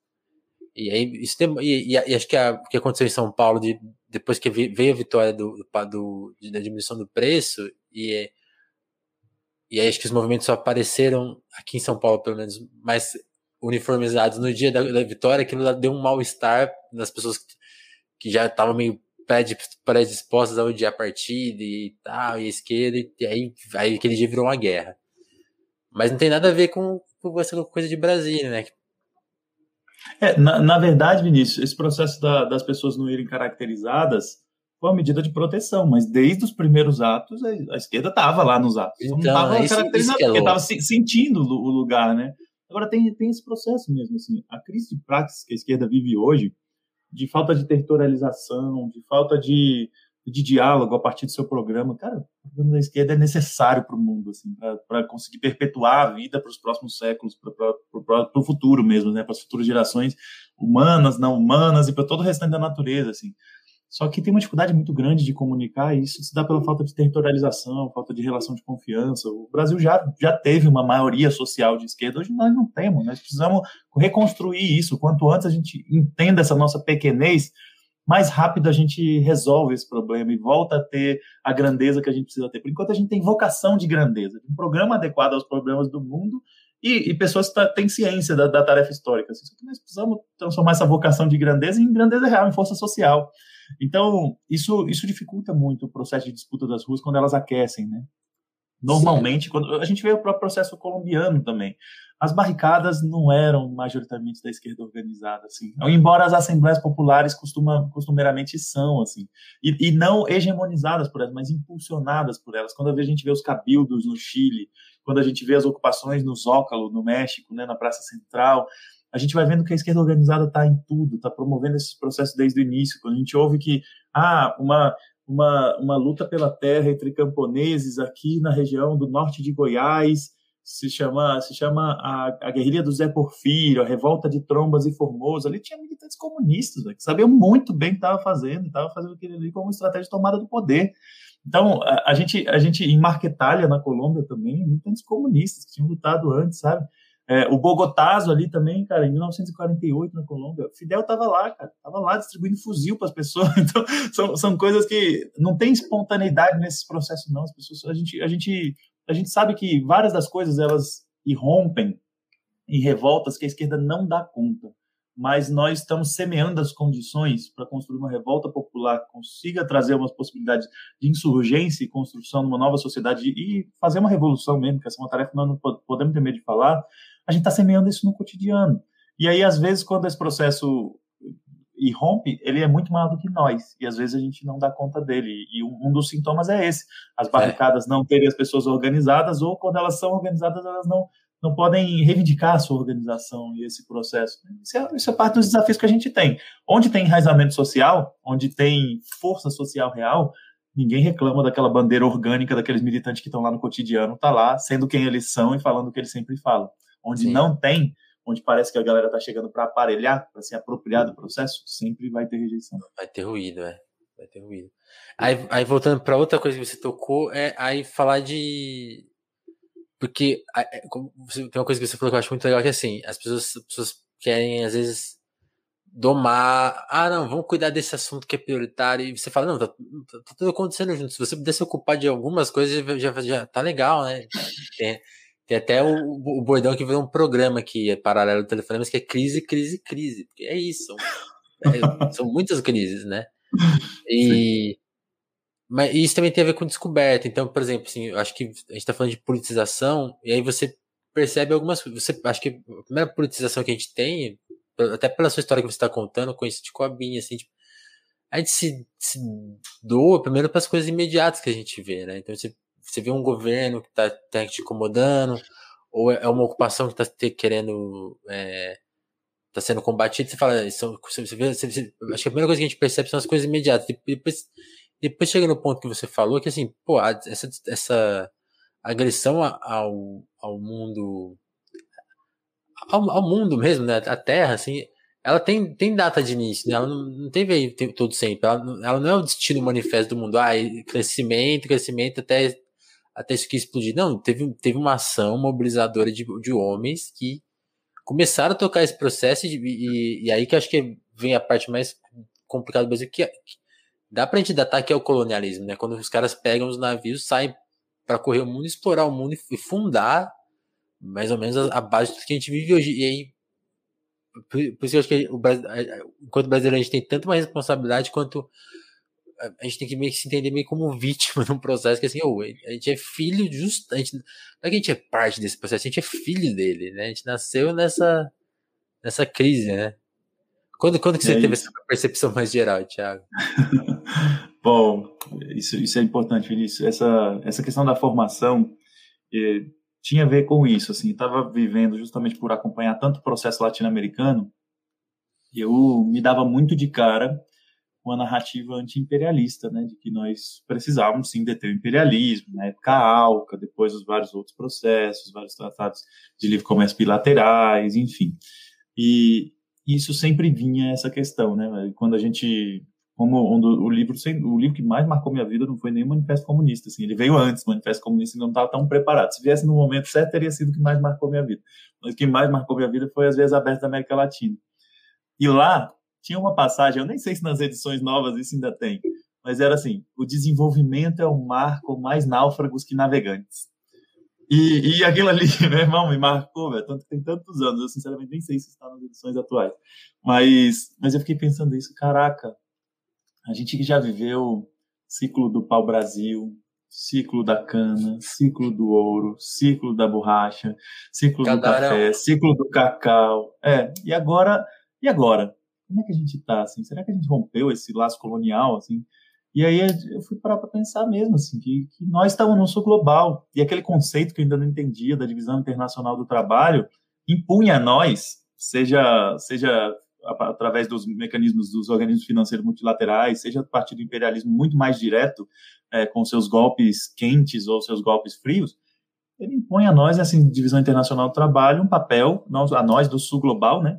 Speaker 1: E aí, isso tem, e, e, e, acho que o que aconteceu em São Paulo, de, depois que veio a vitória do, do, da diminuição do preço, e, e aí acho que os movimentos só apareceram aqui em São Paulo, pelo menos, mais uniformizados no dia da, da vitória, aquilo deu um mal-estar nas pessoas que que já estavam meio predispostas a odiar a partida e tal, e a esquerda, e aí, aí aquele dia virou uma guerra. Mas não tem nada a ver com, com essa coisa de Brasília, né?
Speaker 2: É, na, na verdade, Vinícius, esse processo da, das pessoas não irem caracterizadas foi uma medida de proteção, mas desde os primeiros atos, a, a esquerda estava lá nos atos. Então, não estava caracterizada, é porque estava sentindo o lugar, né? Agora tem, tem esse processo mesmo, assim, a crise de praxis que a esquerda vive hoje, de falta de territorialização, de falta de, de diálogo a partir do seu programa. Cara, o programa da esquerda é necessário para o mundo, assim, para conseguir perpetuar a vida para os próximos séculos, para o futuro mesmo, né, para as futuras gerações humanas, não humanas e para todo o restante da natureza, assim. Só que tem uma dificuldade muito grande de comunicar, isso se dá pela falta de territorialização, falta de relação de confiança. O Brasil já, já teve uma maioria social de esquerda, hoje nós não temos, nós precisamos reconstruir isso. Quanto antes a gente entenda essa nossa pequenez, mais rápido a gente resolve esse problema e volta a ter a grandeza que a gente precisa ter. Por enquanto a gente tem vocação de grandeza, um programa adequado aos problemas do mundo e, e pessoas têm ciência da, da tarefa histórica. Assim, nós precisamos transformar essa vocação de grandeza em grandeza real, em força social. Então, isso, isso dificulta muito o processo de disputa das ruas quando elas aquecem, né? Normalmente, quando a gente vê o próprio processo colombiano também. As barricadas não eram majoritariamente da esquerda organizada, assim. Embora as assembleias populares costuma, costumeiramente são, assim. E, e não hegemonizadas por elas, mas impulsionadas por elas. Quando a gente vê os cabildos no Chile, quando a gente vê as ocupações no Zócalo, no México, né, na Praça Central, a gente vai vendo que a esquerda organizada está em tudo, está promovendo esses processos desde o início. Quando a gente ouve que ah, uma, uma, uma luta pela terra entre camponeses aqui na região do norte de Goiás se chama se chama a, a guerrilha do Zé Porfírio, a revolta de Trombas e Formoso. Ali tinha militantes comunistas véio, que sabiam muito bem o que estava fazendo, estava fazendo aquilo ali como estratégia de tomada do poder. Então, a, a, gente, a gente, em Marquetália, na Colômbia também, militantes comunistas que tinham lutado antes, sabe? É, o Bogotazo ali também, cara, em 1948 na Colômbia, Fidel tava lá, cara, tava lá distribuindo fuzil para as pessoas. <laughs> Então, são, são coisas que não tem espontaneidade nesses processos, não. As pessoas, a gente, a gente, a gente sabe que várias das coisas elas irrompem em revoltas que a esquerda não dá conta. Mas nós estamos semeando as condições para construir uma revolta popular que consiga trazer umas possibilidades de insurgência e construção de uma nova sociedade e fazer uma revolução mesmo, que essa é uma tarefa que nós não podemos ter medo de falar, a gente está semeando isso no cotidiano. E aí, às vezes, quando esse processo irrompe, ele é muito maior do que nós, e às vezes a gente não dá conta dele. E um dos sintomas é esse: as é. barricadas é. não terem as pessoas organizadas, ou quando elas são organizadas, elas não, não podem reivindicar a sua organização e esse processo. Isso é, isso é parte dos desafios que a gente tem. Onde tem enraizamento social, onde tem força social real, ninguém reclama daquela bandeira orgânica daqueles militantes que estão lá no cotidiano, tá lá, sendo quem eles são e falando o que eles sempre falam onde Sim. não tem, onde parece que a galera está chegando para aparelhar, para se apropriar do processo, sempre vai ter rejeição.
Speaker 1: Vai ter ruído, é. Vai ter ruído. Aí, aí voltando para outra coisa que você tocou, é aí falar de. Porque é, tem uma coisa que você falou que eu acho muito legal, que é assim, as pessoas, as pessoas querem, às vezes, domar. Ah, não, vamos cuidar desse assunto que é prioritário. E você fala, não, tá, tá, tá tudo acontecendo junto. Se você puder se ocupar de algumas coisas, já, já tá legal, né? <laughs> Tem, tem até o, o bordão que virou um programa que é paralelo do telefonema, que é crise, crise, crise. Porque é isso. É, são muitas crises, né? E, mas isso também tem a ver com descoberta. Então, por exemplo, assim, eu acho que a gente está falando de politização, e aí você percebe algumas coisas. Você, acho que a primeira politização que a gente tem, até pela sua história que você está contando, com isso de Coabinha, assim, tipo, a gente se, se doa primeiro para as coisas imediatas que a gente vê, né? Então, você você vê um governo que está tá te incomodando, ou é, é uma ocupação que está querendo. É, tá sendo combatida, você fala, são, você vê, você, você, acho que a primeira coisa que a gente percebe são as coisas imediatas. Depois, depois chega no ponto que você falou, que assim, pô, essa, essa agressão ao, ao mundo, ao, ao mundo mesmo, né, a Terra, assim, ela tem, tem data de início, né? ela não, não teve aí todo sempre, ela, ela não é o destino manifesto do mundo, ah, crescimento, crescimento até até isso que explodir. Não, teve, teve uma ação mobilizadora de, de homens que começaram a tocar esse processo e, e, e aí que acho que vem a parte mais complicada do Brasil, que, que dá pra gente datar que é o colonialismo, né? Quando os caras pegam os navios, saem para correr o mundo, explorar o mundo e, fundar mais ou menos a, a base do que a gente vive hoje. E aí, por, por isso que eu acho que o enquanto brasileiro a gente tem tanto mais responsabilidade quanto a gente tem que meio que se entender meio como vítima <laughs> num processo que assim, oh, a gente é filho justo, a gente, não é que a gente é parte desse processo, a gente é filho dele, né? A gente nasceu nessa, nessa crise, né? Quando, quando que você é teve isso. essa percepção mais geral, Thiago? <laughs>
Speaker 2: Bom, isso, isso é importante, Vinícius. Essa, essa questão da formação eh, tinha a ver com isso, assim, estava vivendo justamente por acompanhar tanto o processo latino-americano eu me dava muito de cara com a narrativa anti-imperialista, né, de que nós precisávamos sim deter o imperialismo, na época ALCA, depois os vários outros processos, vários tratados de livre comércio bilaterais, enfim. E isso sempre vinha essa questão, né? Quando a gente como um o livro o livro que mais marcou minha vida não foi nem o Manifesto Comunista, assim, ele veio antes, o Manifesto Comunista não estava tão preparado. Se viesse no momento certo, teria sido o que mais marcou minha vida. Mas o que mais marcou minha vida foi as vezes abertas da América Latina. E lá tinha uma passagem, eu nem sei se nas edições novas isso ainda tem, mas era assim: o desenvolvimento é um marco mais náufragos que navegantes. E, e aquilo ali, <laughs> meu irmão, me marcou, velho, tanto tem tantos anos, eu sinceramente nem sei se está nas edições atuais. Mas, mas eu fiquei pensando isso, caraca, a gente que já viveu ciclo do pau-brasil, ciclo da cana, ciclo do ouro, ciclo da borracha, ciclo do café, ciclo do cacau. É, e agora, e agora? Como é que a gente está, assim? Será que a gente rompeu esse laço colonial, assim? E aí eu fui parar para pensar mesmo, assim, que, que nós estamos no sul global e aquele conceito que eu ainda não entendia da divisão internacional do trabalho impunha a nós, seja seja através dos mecanismos dos organismos financeiros multilaterais, seja a partir do imperialismo muito mais direto, é, com seus golpes quentes ou seus golpes frios, ele impõe a nós, essa divisão internacional do trabalho, um papel, nós, a nós do sul global, né,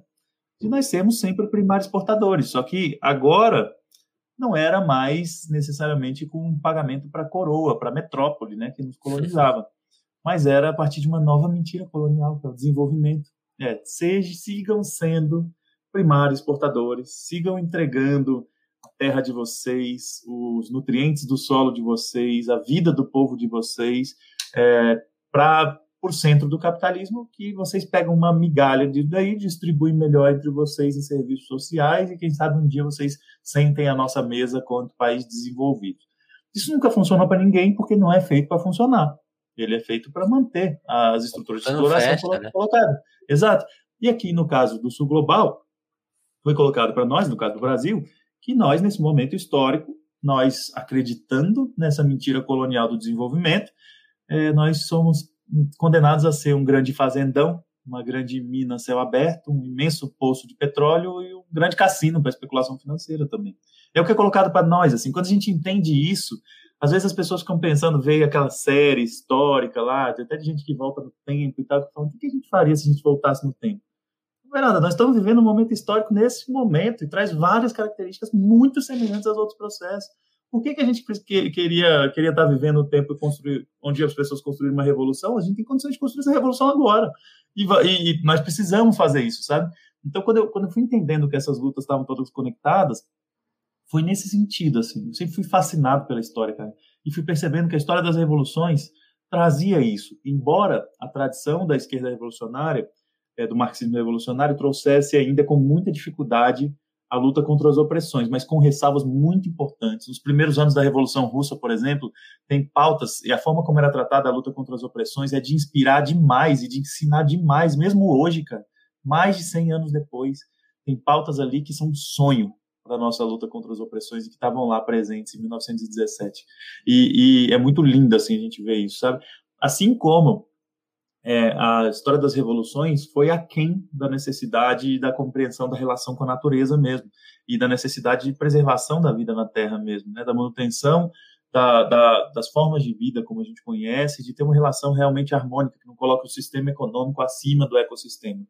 Speaker 2: de nós sermos sempre primários exportadores. Só que agora não era mais necessariamente com um pagamento para a coroa, para a metrópole, né, que nos colonizava, <laughs> mas era a partir de uma nova mentira colonial, que é o desenvolvimento. É, seja, sigam sendo primários exportadores, sigam entregando a terra de vocês, os nutrientes do solo de vocês, a vida do povo de vocês, é, para por centro do capitalismo, que vocês pegam uma migalha de daí, distribuem melhor entre vocês em serviços sociais e quem sabe um dia vocês sentem a nossa mesa quanto país desenvolvido. Isso nunca funcionou para ninguém porque não é feito para funcionar. Ele é feito para manter as estruturas de exploração né? colocadas. Exato. E aqui no caso do Sul Global, foi colocado para nós, no caso do Brasil, que nós, nesse momento histórico, nós acreditando nessa mentira colonial do desenvolvimento, é, nós somos condenados a ser um grande fazendão, uma grande mina a céu aberto, um imenso poço de petróleo e um grande cassino para especulação financeira também. É o que é colocado para nós, assim, quando a gente entende isso, às vezes as pessoas ficam pensando, veio aquela série histórica lá, tem até de gente que volta no tempo e tal, falando, o que a gente faria se a gente voltasse no tempo? É nada, nós estamos vivendo um momento histórico nesse momento e traz várias características muito semelhantes aos outros processos. Por que, que a gente queria, queria estar vivendo o tempo construir, onde as pessoas construíram uma revolução? A gente tem condições de construir essa revolução agora. E, e, e nós precisamos fazer isso, sabe? Então, quando eu, quando eu fui entendendo que essas lutas estavam todas conectadas, foi nesse sentido, assim. Eu sempre fui fascinado pela história, cara. E fui percebendo que a história das revoluções trazia isso. Embora a tradição da esquerda revolucionária, é, do marxismo revolucionário, trouxesse ainda com muita dificuldade a luta contra as opressões, mas com ressalvas muito importantes. Nos primeiros anos da Revolução Russa, por exemplo, tem pautas, e a forma como era tratada a luta contra as opressões é de inspirar demais e de ensinar demais, mesmo hoje, cara, mais de 100 anos depois, tem pautas ali que são um sonho para a nossa luta contra as opressões e que estavam lá presentes em 1917. E, e é muito lindo, assim, a gente ver isso, sabe? Assim como é, a história das revoluções foi aquém da necessidade da compreensão da relação com a natureza mesmo, e da necessidade de preservação da vida na Terra mesmo, né, da manutenção da, da, das formas de vida como a gente conhece, de ter uma relação realmente harmônica, que não coloque o sistema econômico acima do ecossistema.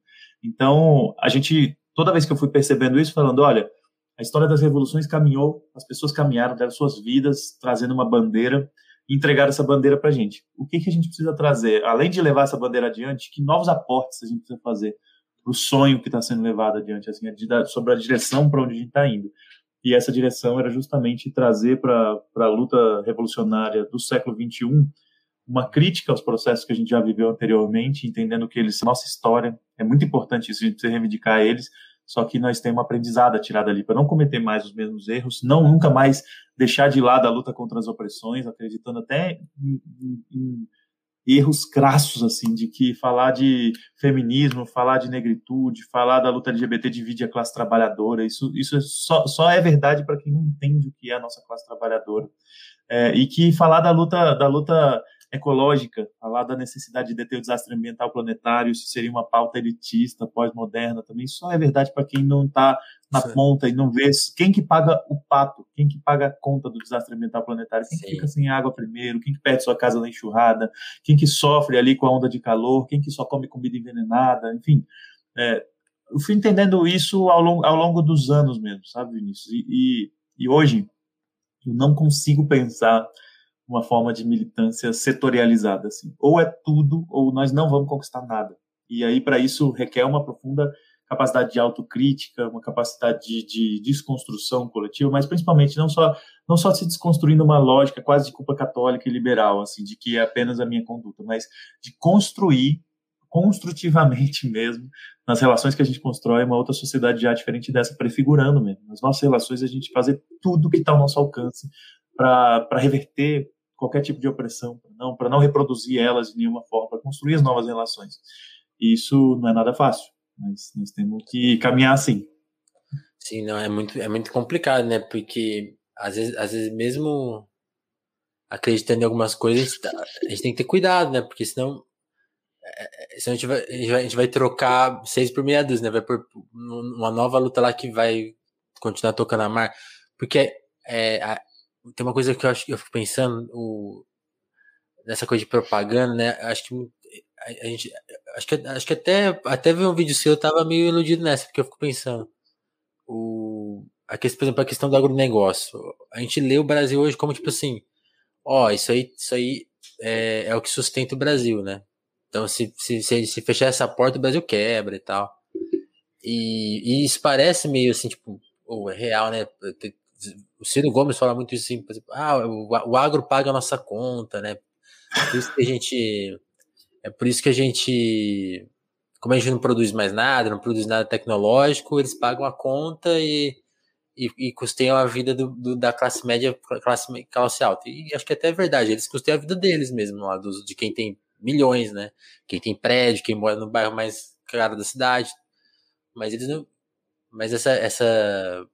Speaker 2: Então, a gente, toda vez que eu fui percebendo isso, falando, olha, a história das revoluções caminhou, as pessoas caminharam, deram suas vidas, trazendo uma bandeira, entregar essa bandeira para a gente. O que, que a gente precisa trazer? Além de levar essa bandeira adiante, que novos aportes a gente precisa fazer para o sonho que está sendo levado adiante, assim, sobre a direção para onde a gente está indo. E essa direção era justamente trazer para a luta revolucionária do século XXI uma crítica aos processos que a gente já viveu anteriormente, entendendo que eles nossa história. É muito importante isso, a gente precisa reivindicar eles, só que nós temos uma aprendizada tirada ali para não cometer mais os mesmos erros, não nunca mais deixar de lado a luta contra as opressões, acreditando até em, em, em erros crassos, assim, de que falar de feminismo, falar de negritude, falar da luta LGBT divide a classe trabalhadora, isso, isso é só, só é verdade para quem não entende o que é a nossa classe trabalhadora. É, e que falar da luta, da luta ecológica, falar da necessidade de deter o desastre ambiental planetário, isso seria uma pauta elitista, pós-moderna também, só é verdade para quem não está na Sim. ponta e não vê quem que paga o pato, quem que paga a conta do desastre ambiental planetário, quem que fica sem água primeiro, quem que perde sua casa na enxurrada, quem que sofre ali com a onda de calor, quem que só come comida envenenada, enfim. É, eu fui entendendo isso ao longo, ao longo dos anos mesmo, sabe, Vinícius? E, e, e hoje eu não consigo pensar uma forma de militância setorializada assim. Ou é tudo ou nós não vamos conquistar nada. E aí para isso requer uma profunda capacidade de autocrítica, uma capacidade de, de, desconstrução coletiva, mas principalmente não só não só se desconstruindo uma lógica quase de culpa católica e liberal, assim, de que é apenas a minha conduta, mas de construir construtivamente mesmo nas relações que a gente constrói uma outra sociedade já diferente dessa, prefigurando mesmo. Nas nossas relações, a gente fazer tudo que está ao nosso alcance para reverter qualquer tipo de opressão, para não, não reproduzir elas de nenhuma forma, para construir as novas relações. E isso não é nada fácil, mas nós temos que caminhar assim.
Speaker 1: Sim, não, é muito, é muito complicado, né? Porque às vezes, às vezes mesmo acreditando em algumas coisas, a gente tem que ter cuidado, né? Porque senão, é, é, senão a, gente vai, a, gente vai, trocar seis por meia dúzia, né? Vai por uma nova luta lá que vai continuar tocando a mar. Porque é, a, tem uma coisa que eu acho que eu fico pensando, o, nessa coisa de propaganda, né? Acho que a, a gente. Acho que, acho que até, até ver um vídeo seu, eu tava meio iludido nessa, porque eu fico pensando. O, a questão, por exemplo, a questão do agronegócio. A gente lê o Brasil hoje como tipo assim, ó, isso aí, isso aí é, é o que sustenta o Brasil, né? Então, se, se, se, se fechar essa porta, o Brasil quebra e tal. E, e isso parece meio assim, tipo, ou é real, né? O Ciro Gomes fala muito isso assim, ah, o, o agro paga a nossa conta, né? Por isso que a gente. É por isso que a gente. Como a gente não produz mais nada, não produz nada tecnológico, eles pagam a conta e, e, e custeiam a vida do, do, da classe média, classe, classe alta. E acho que até é verdade, eles custeiam a vida deles mesmo, lá, dos, de quem tem milhões, né? Quem tem prédio, quem mora no bairro mais caro da cidade. Mas eles não. Mas essa, essa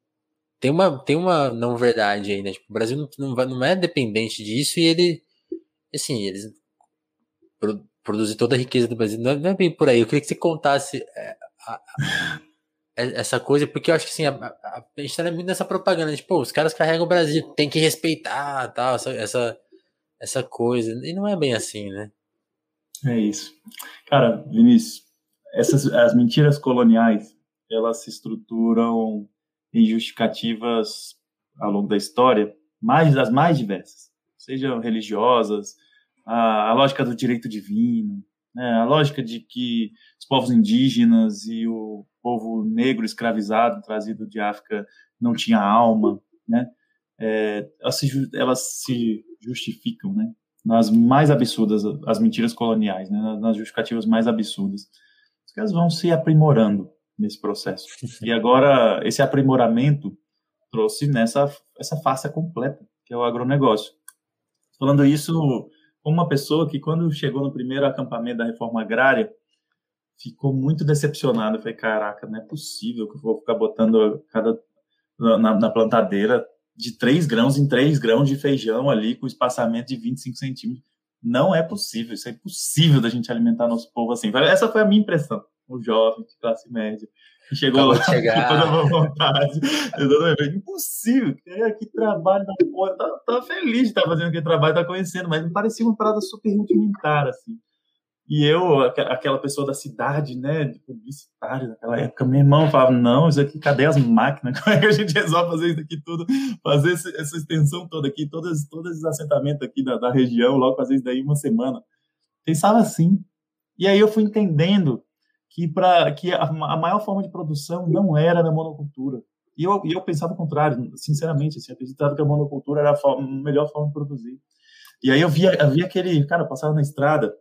Speaker 1: tem uma, tem uma não verdade aí, né? Tipo, o Brasil não, não, não é dependente disso e ele, assim, eles pro, produzem toda a riqueza do Brasil. Não é, não é, bem por aí. Eu queria que você contasse é, a, a, essa coisa, porque eu acho que assim, a, a, a gente tá muito nessa propaganda, tipo, os caras carregam o Brasil, tem que respeitar, tal, essa, essa, essa coisa. E não é bem assim, né?
Speaker 2: É isso. Cara, Vinícius, essas as mentiras coloniais, elas se estruturam em justificativas ao longo da história, mais as mais diversas, sejam religiosas, a, a lógica do direito divino, né, a lógica de que os povos indígenas e o povo negro escravizado trazido de África não tinha alma, né? É, elas, se, elas se justificam, né? Nas mais absurdas, as mentiras coloniais, né? Nas justificativas mais absurdas. Elas vão se aprimorando nesse processo. E agora, esse aprimoramento trouxe nessa essa face completa, que é o agronegócio. Falando isso uma pessoa que, quando chegou no primeiro acampamento da reforma agrária, ficou muito decepcionado. Eu falei, caraca, não é possível que eu vou ficar botando cada na, na plantadeira de três grãos em três grãos de feijão ali, com espaçamento de 25 centímetros. Não é possível, isso é impossível da gente alimentar nosso povo assim. Essa foi a minha impressão um jovem de classe média que chegou Acabou lá com <laughs> toda a vontade. Exatamente. Impossível. Que, que trabalho da porra. Tá, tá feliz de estar tá fazendo aquele trabalho, tá conhecendo, mas me parecia uma parada super rudimentar, assim. E eu, aquela pessoa da cidade, né, de publicitário naquela época, meu irmão falava, não, isso aqui, cadê as máquinas? <laughs> Como é que a gente resolve fazer isso aqui tudo? Fazer essa extensão toda aqui, todos, todos os assentamentos aqui da, da região, logo fazer isso daí uma semana. Pensava assim. E aí eu fui entendendo que, pra, que a, a maior forma de produção não era na monocultura. E eu, eu pensava o contrário, sinceramente, assim, acreditava que a monocultura era a, forma, a melhor forma de produzir. E aí eu via, eu via aquele, cara, eu passava na estrada,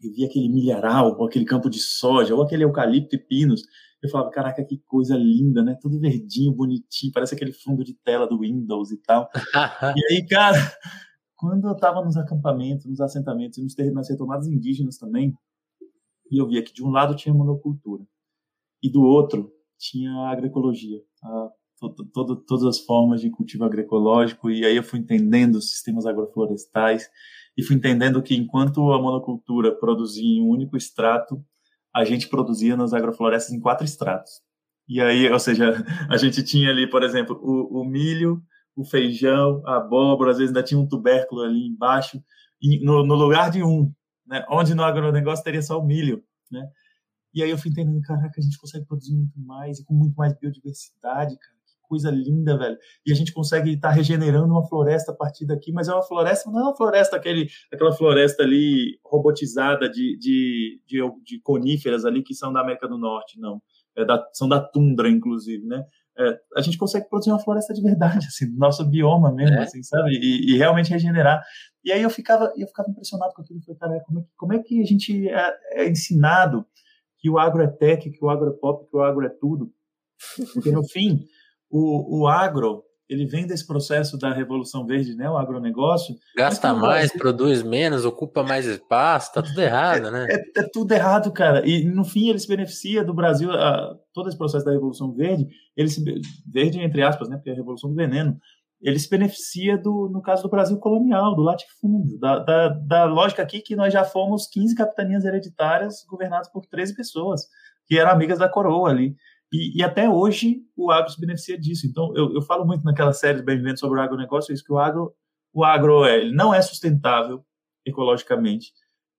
Speaker 2: e via aquele milharal, ou aquele campo de soja, ou aquele eucalipto e pinos. Eu falava, caraca, que coisa linda, né? Tudo verdinho, bonitinho, parece aquele fundo de tela do Windows e tal. <laughs> e aí, cara, quando eu estava nos acampamentos, nos assentamentos, nos nas retomadas indígenas também, e eu via que de um lado tinha monocultura e do outro tinha a agroecologia, a, todo, todo, todas as formas de cultivo agroecológico, e aí eu fui entendendo os sistemas agroflorestais, e fui entendendo que enquanto a monocultura produzia em um único extrato, a gente produzia nas agroflorestas em quatro extratos. E aí, ou seja, a gente tinha ali, por exemplo, o, o milho, o feijão, a abóbora, às vezes ainda tinha um tubérculo ali embaixo, no, no lugar de um, né? onde no agronegócio teria só o milho. Né? E aí eu fui entendendo, caraca, a gente consegue produzir muito mais e com muito mais biodiversidade, cara. Que coisa linda, velho. E a gente consegue estar tá regenerando uma floresta a partir daqui, mas é uma floresta, não é uma floresta, aquele, aquela floresta ali robotizada de, de, de, de coníferas ali que são da América do Norte, não. É da, são da tundra, inclusive, né? É, a gente consegue produzir uma floresta de verdade, assim, nosso bioma mesmo, é. assim, sabe? E, e, realmente regenerar. E aí eu ficava, eu ficava impressionado com aquilo. Eu falei, cara, como é, como é que a gente é, é ensinado que o agro é tech, que o agro é pop, que o agro é tudo. Porque, no fim, o, o agro, ele vem desse processo da Revolução Verde, né, o agronegócio.
Speaker 1: Gasta mais, produz menos, ocupa mais espaço, tá tudo errado, né?
Speaker 2: É, é, tudo errado, cara. E, no fim, ele se beneficia do Brasil, a, todo esse processo da Revolução Verde, ele se, verde entre aspas, né, porque é a Revolução do Veneno, ele se beneficia do, no caso do Brasil colonial, do latifúndio, da, da, da, lógica aqui que nós já fomos 15 capitanias hereditárias governadas por 13 pessoas, que eram amigas da coroa ali. E, e até hoje o agro se beneficia disso. Então, eu, eu falo muito naquela série de bem sobre o agronegócio, isso que o agro, o agro é, não é sustentável ecologicamente,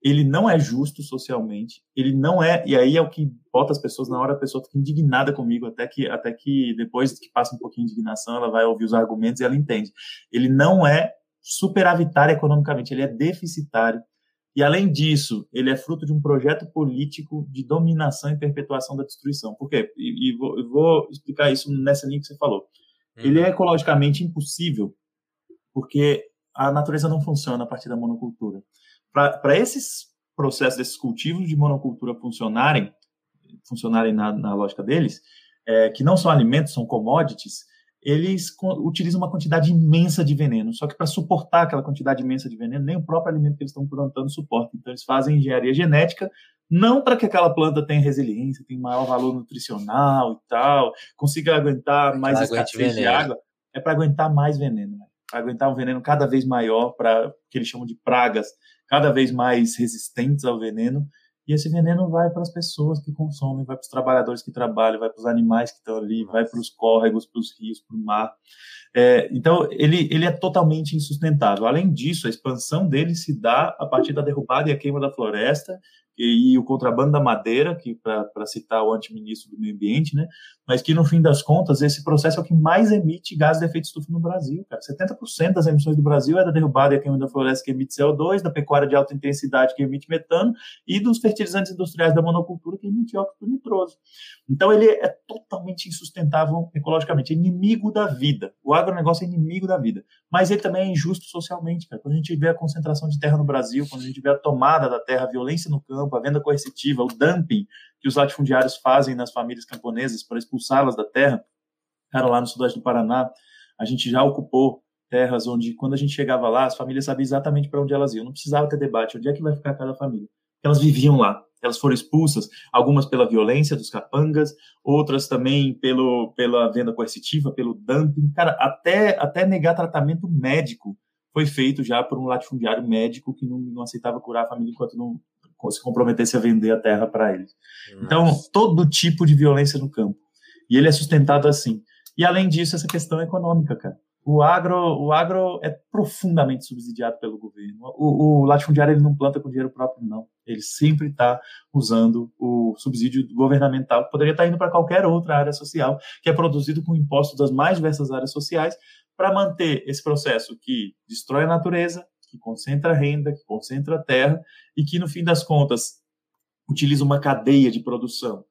Speaker 2: ele não é justo socialmente, ele não é, e aí é o que bota as pessoas na hora, a pessoa fica indignada comigo, até que, até que depois que passa um pouquinho de indignação, ela vai ouvir os argumentos e ela entende. Ele não é superavitário economicamente, ele é deficitário. E além disso, ele é fruto de um projeto político de dominação e perpetuação da destruição. Por quê? E, e vou, eu vou explicar isso nessa linha que você falou. Hum. Ele é ecologicamente impossível, porque a natureza não funciona a partir da monocultura para esses processos, desses cultivos de monocultura funcionarem, funcionarem na, na lógica deles, é, que não são alimentos, são commodities, eles utilizam uma quantidade imensa de veneno. Só que para suportar aquela quantidade imensa de veneno, nem o próprio alimento que eles estão plantando suporta. Então, eles fazem engenharia genética, não para que aquela planta tenha resiliência, tenha maior valor nutricional e tal, consiga aguentar mais escassez de água, é para aguentar mais veneno, né? Aguentar um veneno cada vez maior, para que eles chamam de pragas, cada vez mais resistentes ao veneno, e esse veneno vai para as pessoas que consomem, vai para os trabalhadores que trabalham, vai para os animais que estão ali, vai para os córregos, para os rios, para o mar. É, então, ele, ele é totalmente insustentável. Além disso, a expansão dele se dá a partir da derrubada e a queima da floresta e, e o contrabando da madeira, que para citar o antiministro do meio ambiente, né? Mas que no fim das contas esse processo é o que mais emite gases de efeito estufa no Brasil, cara. 70% das emissões do Brasil é da derrubada e queima da floresta que emite CO2, da pecuária de alta intensidade que emite metano e dos fertilizantes industriais da monocultura que emite óxido nitroso. Então ele é totalmente insustentável ecologicamente, é inimigo da vida. O agronegócio é inimigo da vida, mas ele também é injusto socialmente, cara. Quando a gente vê a concentração de terra no Brasil, quando a gente vê a tomada da terra, a violência no campo, a venda coercitiva, o dumping que os latifundiários fazem nas famílias camponesas para expulsá-las da terra. Cara, lá no sudeste do Paraná, a gente já ocupou terras onde, quando a gente chegava lá, as famílias sabiam exatamente para onde elas iam. Não precisava ter debate, onde é que vai ficar cada família. Elas viviam lá, elas foram expulsas, algumas pela violência dos capangas, outras também pelo, pela venda coercitiva, pelo dumping. Cara, até, até negar tratamento médico foi feito já por um latifundiário médico que não, não aceitava curar a família enquanto não, se comprometesse a vender a terra para eles. Então, todo tipo de violência no campo. E ele é sustentado assim. E além disso, essa questão econômica, cara. O agro, o agro é profundamente subsidiado pelo governo. O, o latifundiário ele não planta com dinheiro próprio, não. Ele sempre está usando o subsídio governamental, que poderia estar tá indo para qualquer outra área social, que é produzido com impostos das mais diversas áreas sociais, para manter esse processo que destrói a natureza, que concentra renda, que concentra terra e que, no fim das contas, utiliza uma cadeia de produção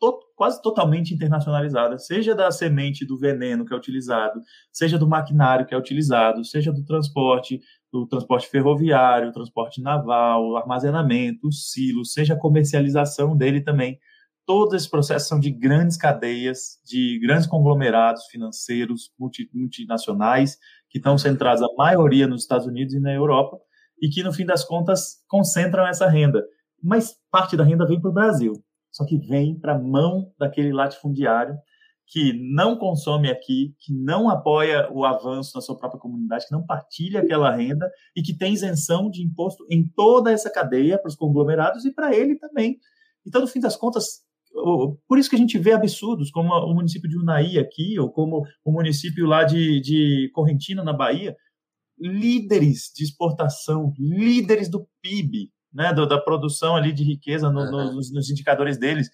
Speaker 2: to quase totalmente internacionalizada, seja da semente do veneno que é utilizado, seja do maquinário que é utilizado, seja do transporte, do transporte ferroviário, transporte naval, armazenamento, silo, seja a comercialização dele também. Todos esses processos são de grandes cadeias, de grandes conglomerados financeiros multi, multinacionais que estão centrados a maioria nos Estados Unidos e na Europa, e que, no fim das contas, concentram essa renda. Mas parte da renda vem para o Brasil, só que vem para a mão daquele latifundiário que não consome aqui, que não apoia o avanço na sua própria comunidade, que não partilha aquela renda e que tem isenção de imposto em toda essa cadeia para os conglomerados e para ele também. Então, no fim das contas, por isso que a gente vê absurdos, como o município de Unai aqui, ou como o município lá de, de Correntina, na Bahia, líderes de exportação, líderes do PIB, né, do, da produção ali de riqueza no, uhum. nos, nos, indicadores deles,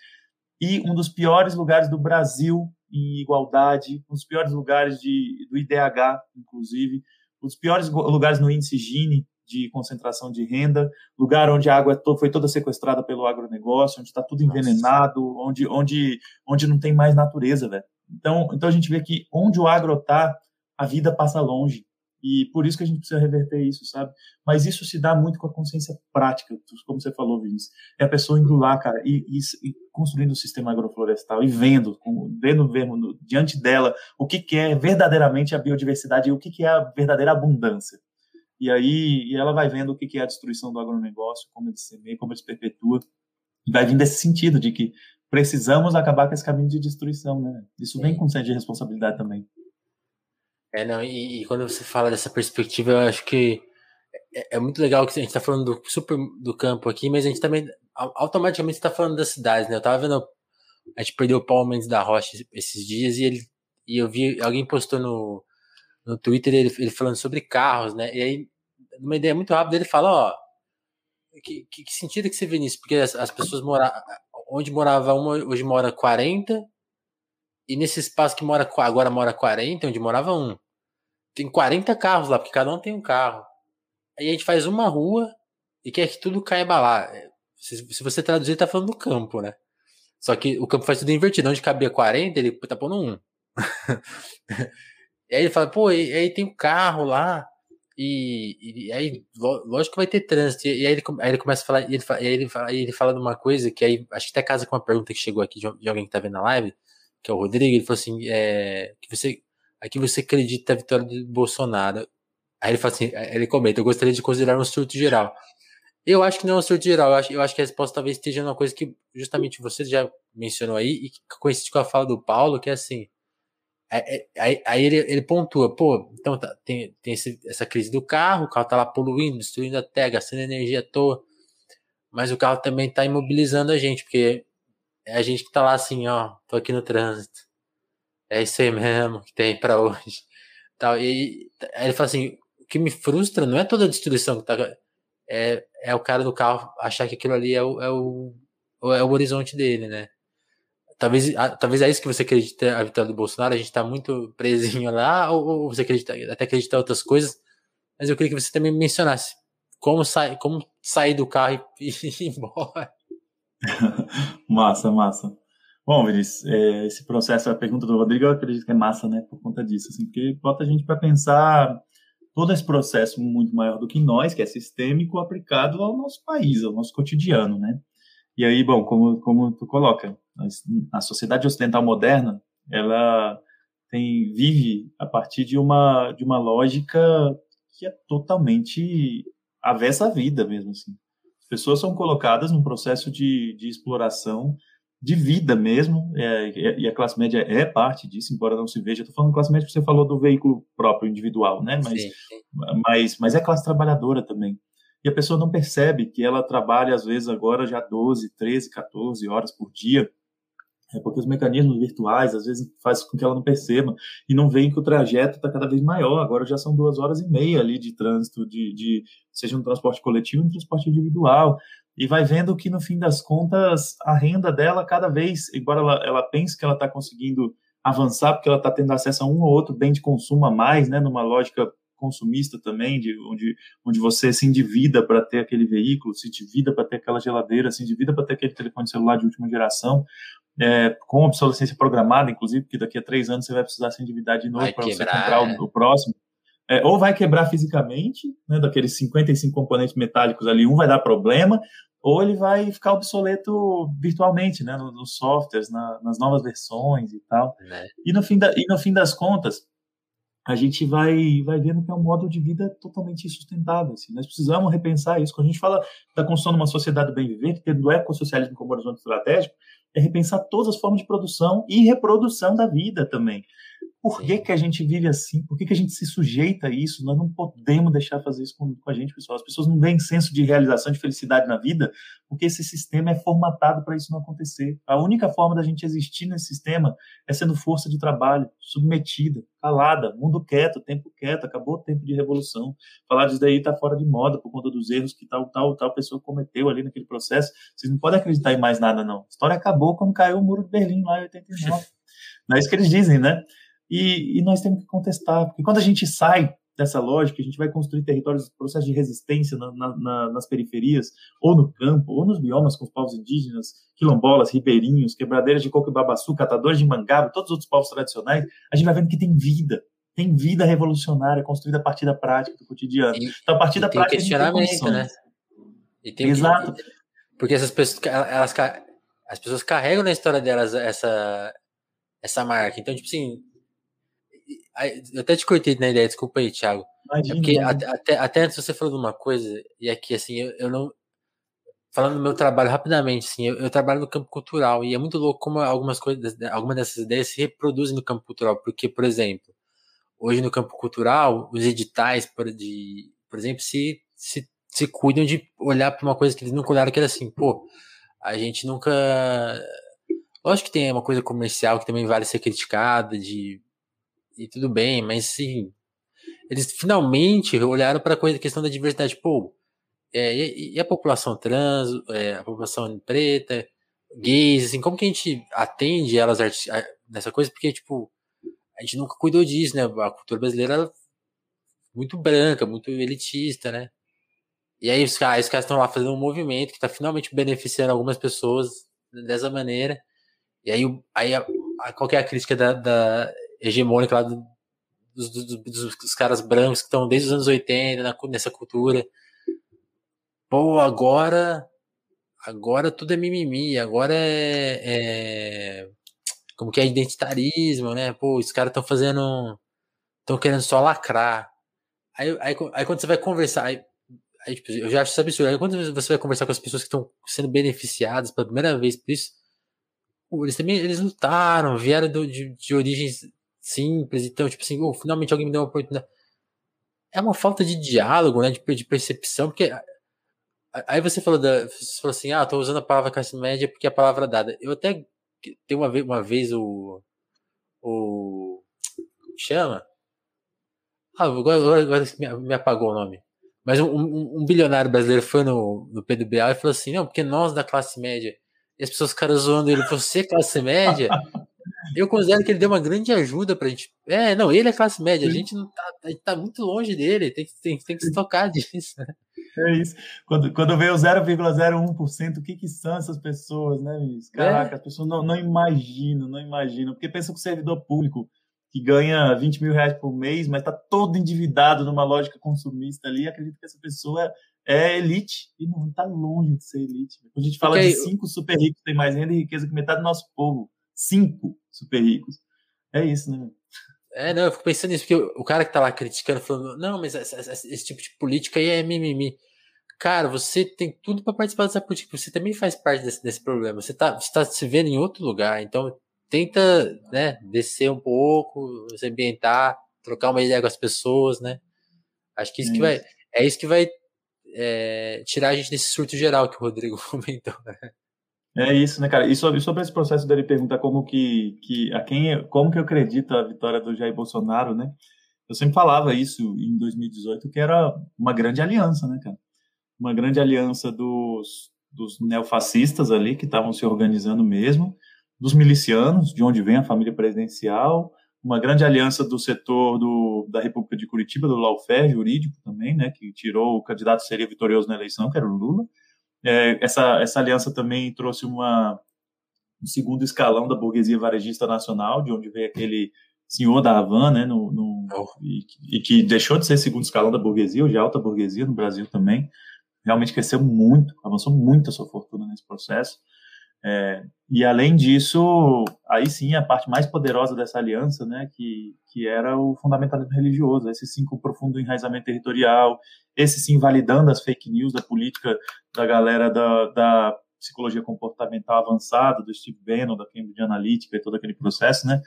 Speaker 2: e um dos piores lugares do Brasil em igualdade, um dos piores lugares de, do IDH, inclusive, um dos piores lugares no índice Gini de concentração de renda, lugar onde a água foi toda sequestrada pelo agronegócio, onde está tudo envenenado, onde, onde, onde não tem mais natureza, velho. Então, então a gente vê que onde o agro está, a vida passa longe. E por isso que a gente precisa reverter isso, sabe? Mas isso se dá muito com a consciência prática, como você falou, Vinícius. É a pessoa indo lá, cara, e, e, e construindo o um sistema agroflorestal e vendo, vendo mesmo no, diante dela o que, que, é verdadeiramente a biodiversidade e o que, que é a verdadeira abundância. E aí e ela vai vendo o que, é a destruição do agronegócio, como ele semeia, como ele se perpetua. E vai vindo esse sentido de que precisamos acabar com esse caminho de destruição, né? Isso vem com sede de responsabilidade também.
Speaker 1: É, não, e, e, quando você fala dessa perspectiva, eu acho que é, é muito legal que a gente está falando do super do campo aqui, mas a gente também automaticamente está falando das cidades, né? Eu tava vendo, a gente perdeu o Paulo Mendes da Rocha esses dias e ele e eu vi alguém postou no, no Twitter ele, ele falando sobre carros, né? E aí, numa ideia muito rápida, ele fala, ó, que, que, que sentido que você vê nisso? Porque as, as pessoas moravam, onde morava uma, hoje mora 40, e nesse espaço que mora agora mora 40, onde morava um tem 40 carros lá, porque cada um tem um carro. Aí a gente faz uma rua e quer que tudo caiba lá. Se, se você traduzir, tá falando do campo, né? Só que o campo faz tudo invertido. Onde cabia 40, ele tá pondo um. <laughs> e aí ele fala, pô, e, aí tem um carro lá. E, e, aí, lógico que vai ter trânsito. E aí ele, aí ele começa a falar, e ele, fala, e aí ele, fala, ele fala de uma coisa que aí, acho que até casa com uma pergunta que chegou aqui de, alguém que tá vendo a live, que é o Rodrigo. Ele falou assim: é, que você Aqui você acredita a vitória do Bolsonaro. Aí ele fala assim, ele comenta, eu gostaria de considerar um surto geral. Eu acho que não é um surto geral, eu acho, eu acho que a resposta talvez esteja numa coisa que justamente você já mencionou aí, e coincide com a fala do Paulo, que é assim, aí, aí, aí ele, ele pontua, pô, então tá, tem, tem esse, essa crise do carro, o carro tá lá poluindo, destruindo a terra, gastando energia à toa, mas o carro também tá imobilizando a gente, porque é a gente que tá lá assim, ó, tô aqui no trânsito, é isso aí mesmo que tem para hoje. Tal. E aí ele fala assim: o que me frustra não é toda a destruição que tá. É, é o cara do carro achar que aquilo ali é o, é o, é o horizonte dele, né? Talvez, talvez é isso que você acredita a vitória do Bolsonaro, a gente tá muito presinho lá, ou, ou você acredita, até acredita em outras coisas, mas eu queria que você também mencionasse como, sai, como sair do carro e, <laughs> e ir embora. <laughs>
Speaker 2: massa, massa. Bom, Vinícius, é, esse processo, a pergunta do Rodrigo, eu acredito que é massa, né, por conta disso, assim, porque bota a gente para pensar todo esse processo muito maior do que nós, que é sistêmico, aplicado ao nosso país, ao nosso cotidiano, né? E aí, bom, como, como tu coloca, a sociedade ocidental moderna, ela tem, vive a partir de uma, de uma lógica que é totalmente avessa à vida mesmo, assim. As pessoas são colocadas num processo de, de exploração de vida mesmo, é, é, e a classe média é parte disso, embora não se veja. Estou falando classe média porque você falou do veículo próprio, individual, né? Mas, sim, sim. mas, mas é classe trabalhadora também. E a pessoa não percebe que ela trabalha, às vezes, agora já 12, 13, 14 horas por dia, é porque os mecanismos virtuais, às vezes, fazem com que ela não perceba e não veem que o trajeto está cada vez maior. Agora já são duas horas e meia ali de trânsito, de, de seja no transporte coletivo no transporte individual e vai vendo que no fim das contas a renda dela cada vez, embora ela, ela pense que ela está conseguindo avançar porque ela está tendo acesso a um ou outro bem de consumo a mais, né, numa lógica consumista também, de onde, onde você se endivida para ter aquele veículo, se endivida para ter aquela geladeira, se endivida para ter aquele telefone celular de última geração, é, com obsolescência programada, inclusive, porque daqui a três anos você vai precisar se endividar de novo para você comprar o, é. o próximo. É, ou vai quebrar fisicamente, né, daqueles 55 componentes metálicos ali, um vai dar problema, ou ele vai ficar obsoleto virtualmente, né, nos, softwares, na, nas novas versões e tal. Né? E, no fim da, e no fim das contas, a gente vai, vai vendo que é um modo de vida totalmente insustentável. Assim. Nós precisamos repensar isso. Quando a gente fala da construção de uma sociedade bem viver, tendo o ecossocialismo como horizonte estratégico, é repensar todas as formas de produção e reprodução da vida também. Por que, que a gente vive assim? Por que, que a gente se sujeita a isso? Nós não podemos deixar fazer isso com, com a gente, pessoal. As pessoas não têm senso de realização, de felicidade na vida, porque esse sistema é formatado para isso não acontecer. A única forma da gente existir nesse sistema é sendo força de trabalho, submetida, calada, mundo quieto, tempo quieto, acabou o tempo de revolução. Falar disso daí está fora de moda por conta dos erros que tal, tal, tal pessoa cometeu ali naquele processo. Vocês não podem acreditar em mais nada, não. A história acabou quando caiu o muro de Berlim lá em 89. <laughs> Não é isso que eles dizem, né? E, e, nós temos que contestar, porque quando a gente sai dessa lógica, a gente vai construir territórios, processos de resistência na, na, nas periferias, ou no campo, ou nos biomas com os povos indígenas, quilombolas, ribeirinhos, quebradeiras de coco e babaçu, catadores de mangaba, todos os outros povos tradicionais, a gente vai vendo que tem vida, tem vida revolucionária construída a partir da prática do cotidiano.
Speaker 1: E,
Speaker 2: então, a partir da prática.
Speaker 1: questionamento, né?
Speaker 2: Exato.
Speaker 1: Que, porque essas pessoas, elas, as pessoas carregam na história delas essa, essa marca. Então, tipo assim, eu até te cortei na ideia, desculpa aí, Thiago. Imagina, é porque até, até, até, antes você falou de uma coisa, e aqui, assim, eu, eu não. Falando do meu trabalho rapidamente, assim, eu, eu, trabalho no campo cultural, e é muito louco como algumas coisas, algumas dessas ideias se reproduzem no campo cultural, porque, por exemplo, hoje no campo cultural, os editais, por, de, por exemplo, se, se, se cuidam de olhar para uma coisa que eles nunca olharam, que era assim, pô, a gente nunca. Lógico que tem uma coisa comercial que também vale ser criticada, de e tudo bem, mas sim, eles finalmente olharam para a questão da diversidade. Pô, é, e, e, a população trans, é, a população preta, gays, assim, como que a gente atende elas nessa coisa? Porque, tipo, a gente nunca cuidou disso, né? A cultura brasileira é muito branca, muito elitista, né? E aí os caras estão lá fazendo um movimento que está finalmente beneficiando algumas pessoas dessa maneira. E aí, aí a, a, qual é a crítica da, da hegemônica lá do, dos, dos, dos, caras brancos que estão desde os anos 80 na, nessa cultura. Pô, agora. Agora tudo é mimimi, agora é, é como que é identitarismo, né? Pô, os caras estão fazendo. estão querendo só lacrar. Aí, aí, aí, quando você vai conversar. Aí, aí, tipo, eu já acho isso absurdo. Aí quando você vai conversar com as pessoas que estão sendo beneficiadas pela primeira vez por isso, pô, eles também eles lutaram, vieram do, de, de origens simples. Então, tipo assim, oh, finalmente alguém me deu uma oportunidade. É uma falta de diálogo, né? De, de percepção, porque. Aí você falou, da, você falou assim, ah, tô usando a palavra classe média porque é a palavra dada. Eu até tem uma vez, uma vez o. O. Chama? Ah, agora, agora, agora me, apagou o nome. Mas um, um, um, bilionário brasileiro foi no, no PDBA e falou assim: não, porque nós da classe média. E as pessoas ficaram zoando ele, você classe média? Eu considero que ele deu uma grande ajuda pra gente. É, não, ele é classe média, a gente não tá, a gente tá muito longe dele, tem, tem, tem que se tocar <laughs> disso. Né?
Speaker 2: É isso. Quando, quando veio 0,01%, o que, que são essas pessoas, né, Miss? Caraca, é. as pessoas não, não imaginam, não imaginam. Porque pensa que o servidor público que ganha 20 mil reais por mês, mas está todo endividado numa lógica consumista ali, acredita que essa pessoa é elite e não está longe de ser elite. Quando a gente fala Porque de cinco super ricos que têm mais renda e riqueza que metade do nosso povo cinco super ricos. É isso, né?
Speaker 1: É, não, eu fico pensando nisso, porque o cara que tá lá criticando, falando, não, mas esse, esse tipo de política aí é mimimi. Cara, você tem tudo para participar dessa política, você também faz parte desse, desse problema. Você tá, você tá se vendo em outro lugar, então tenta, né, descer um pouco, se ambientar, trocar uma ideia com as pessoas, né? Acho que isso é que vai, é isso que vai é, tirar a gente desse surto geral que o Rodrigo <laughs> comentou. Né?
Speaker 2: É isso, né, cara? E sobre, sobre esse processo dele perguntar como que, que a quem, como que eu acredito a vitória do Jair Bolsonaro, né? Eu sempre falava isso em 2018 que era uma grande aliança, né, cara? Uma grande aliança dos, dos neofascistas ali que estavam se organizando mesmo, dos milicianos, de onde vem a família presidencial, uma grande aliança do setor do, da República de Curitiba, do lawfare jurídico também, né, que tirou o candidato que seria vitorioso na eleição, que era o Lula, é, essa, essa aliança também trouxe uma, um segundo escalão da burguesia varejista nacional, de onde veio aquele senhor da Havan, né, no, no e, e, que deixou de ser segundo escalão da burguesia, ou de alta burguesia no Brasil também, realmente cresceu muito, avançou muito a sua fortuna nesse processo. É, e além disso, aí sim a parte mais poderosa dessa aliança, né, que, que era o fundamentalismo religioso, esse sim com profundo enraizamento territorial, esse sim validando as fake news da política da galera da, da psicologia comportamental avançada, do Steve Bannon, da Cambridge Analytica e todo aquele processo, né?